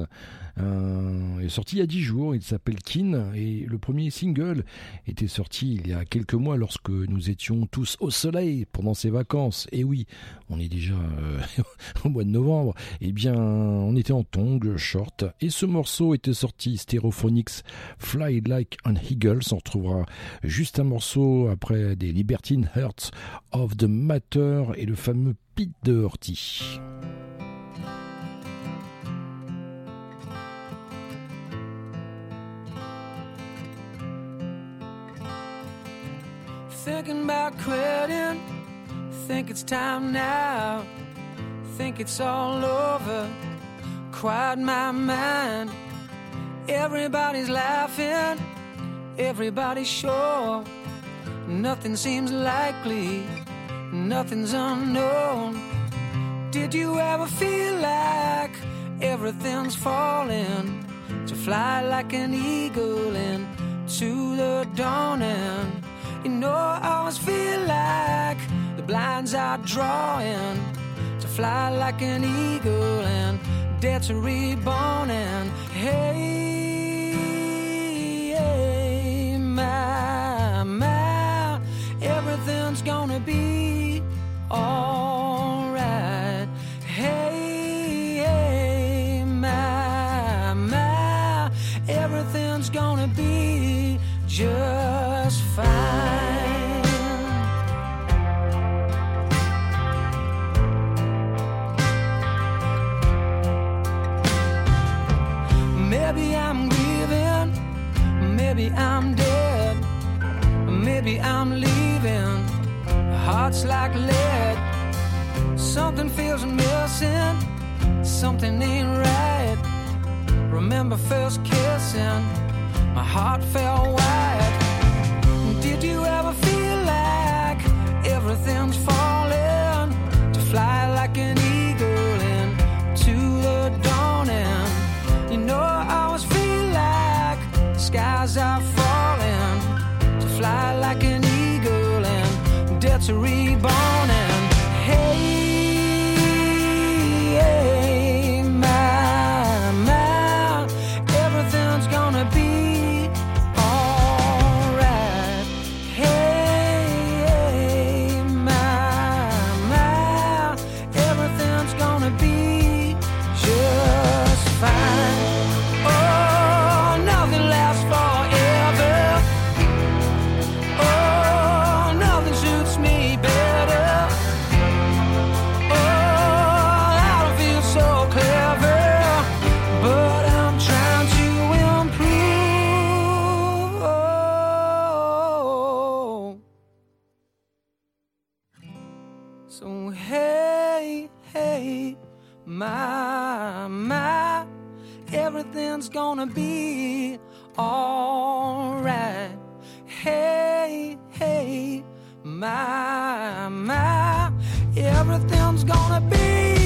euh, est sorti il y a 10 jours, il s'appelle Kin et le premier single était sorti il y a quelques mois lorsque nous étions tous au soleil pendant ces vacances. Et oui, on est déjà euh, au mois de novembre. Eh bien, on était en tongs, short et ce morceau était sorti Stereophonics Fly Like an Eagle. On retrouvera juste un morceau après des Libertine Hearts of the Matter et le fameux Pete de Horty. Thinking about quitting, think it's time now. Think it's all over, quiet my mind. Everybody's laughing, everybody's sure. Nothing seems likely, nothing's unknown. Did you ever feel like everything's falling? To fly like an eagle into the dawning. You know, I always feel like the blinds are drawing to fly like an eagle and dead to reborn and hey, my, my, everything's gonna be alright. Hey, hey, my, my, everything's gonna be just maybe I'm dead, maybe I'm leaving. Heart's like lead, something feels missing, something ain't right. Remember first kissing, my heart fell wide. Did you ever feel like everything's falling? To fly like an eagle skies are falling. To fly like an eagle and dead to reborn. Everything's gonna be alright. Hey, hey, my, my, everything's gonna be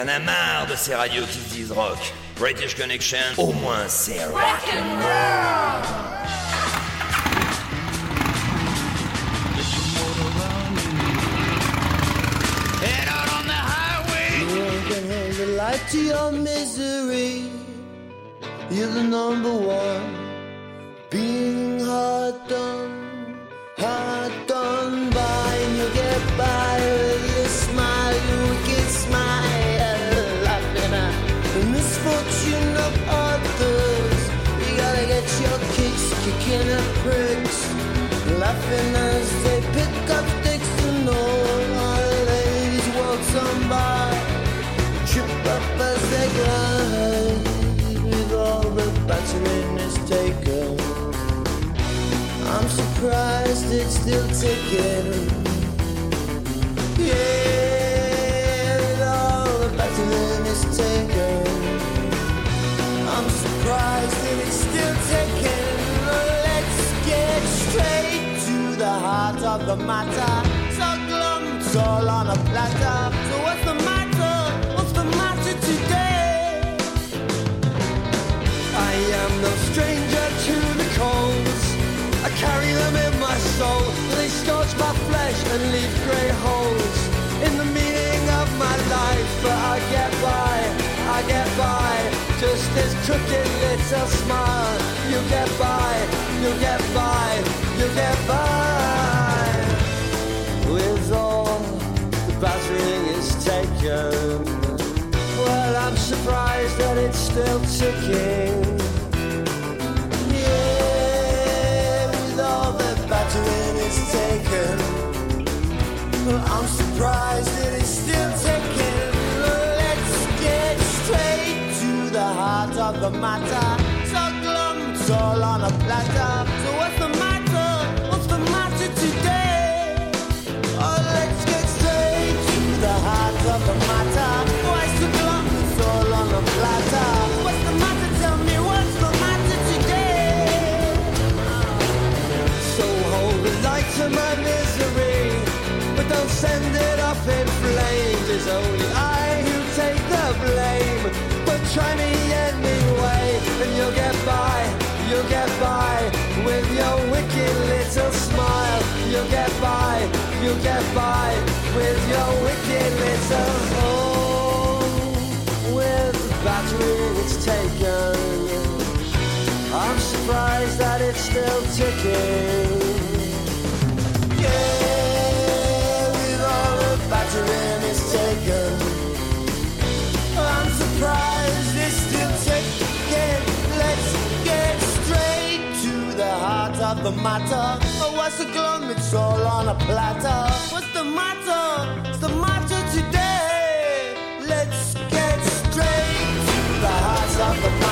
en a marre de ces radios qui se disent rock. British Connection, au moins c'est rock. Number one. Surprised it's still ticking. Yeah, with all the battering is taken. I'm surprised that it's still ticking. Let's get straight to the heart of the matter. So glum, all on a platter. Carry them in my soul. They scorch my flesh and leave grey holes in the meaning of my life. But I get by, I get by. Just this crooked little smile. You get by, you get by, you get by with all the battering is taken. Well, I'm surprised that it's still ticking. The matter. So glum, it's all on a platter. So what's the matter? What's the matter today? Oh, let's get straight to the heart of the matter. Why's the glum? It's all on a platter. What's the matter? Tell me what's the matter today? So hold the light to my misery, but don't send it up in flames. It's only I who take the blame. But try me You'll get by with your wicked little home. With the battery it's taken. I'm surprised that it's still ticking. Yeah, with all the battering is taken. I'm surprised it's still ticking. Let's get straight to the heart of the matter. What's the glum? It's all on a platter. What's the matter? What's the matter today? Let's get straight to the heart of the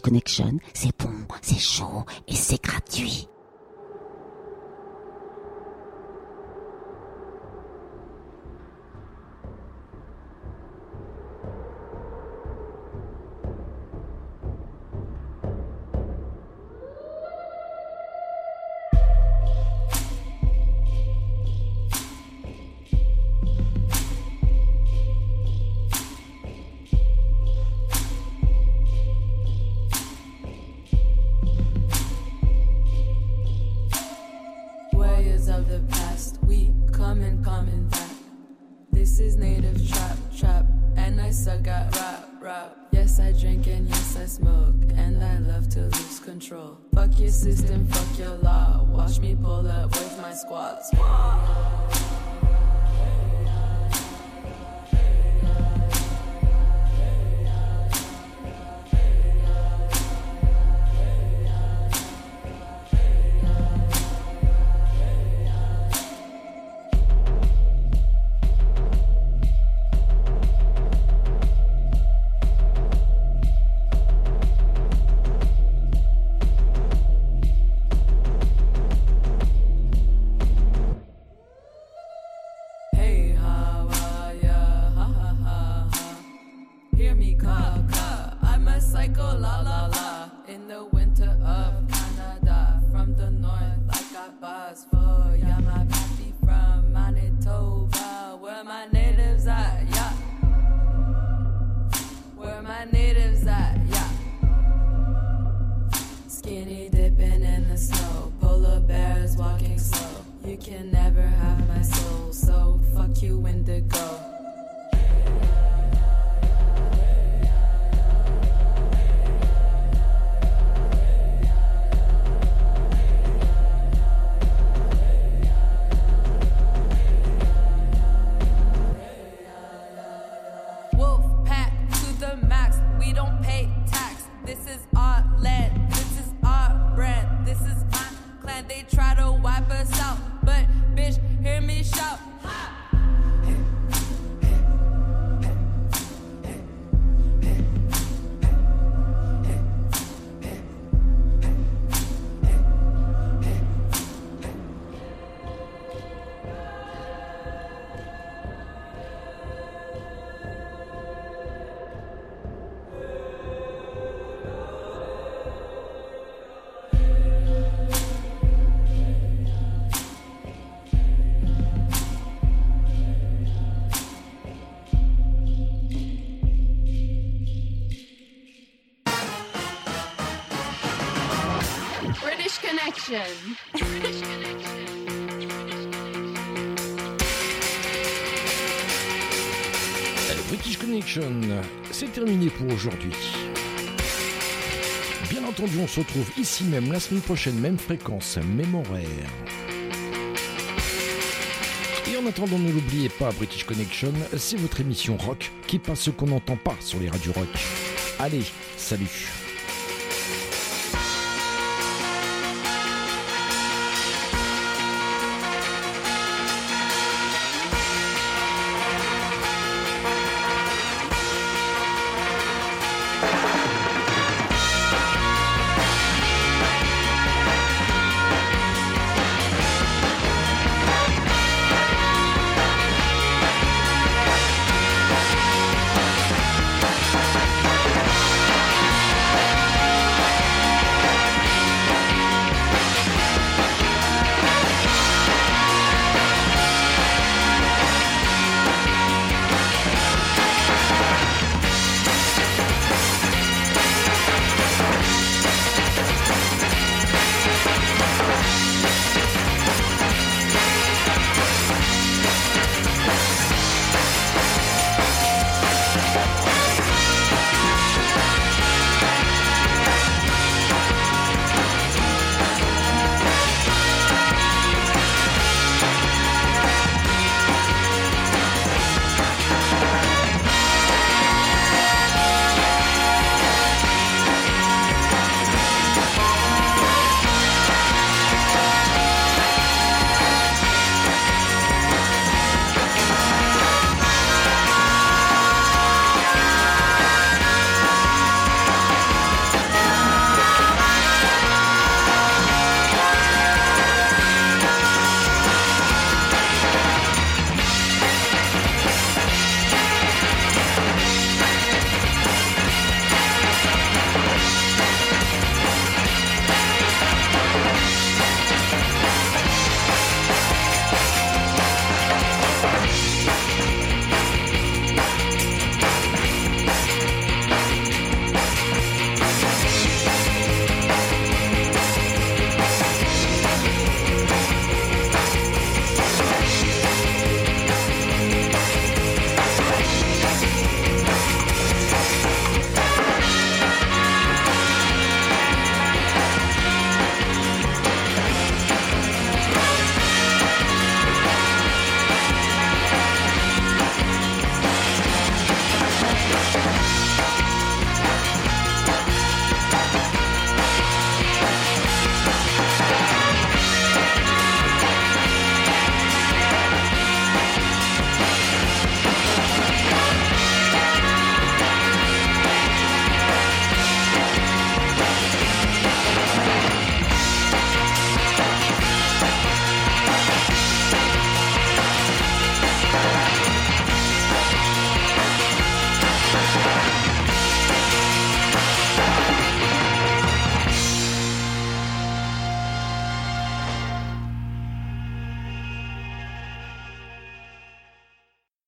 Connection, c'est bon, c'est chaud et c'est gratuit. Connection. Le British Connection, c'est terminé pour aujourd'hui. Bien entendu, on se retrouve ici même la semaine prochaine, même fréquence, même horaire. Et en attendant, ne l'oubliez pas, British Connection, c'est votre émission rock qui passe ce qu'on n'entend pas sur les radios rock. Allez, salut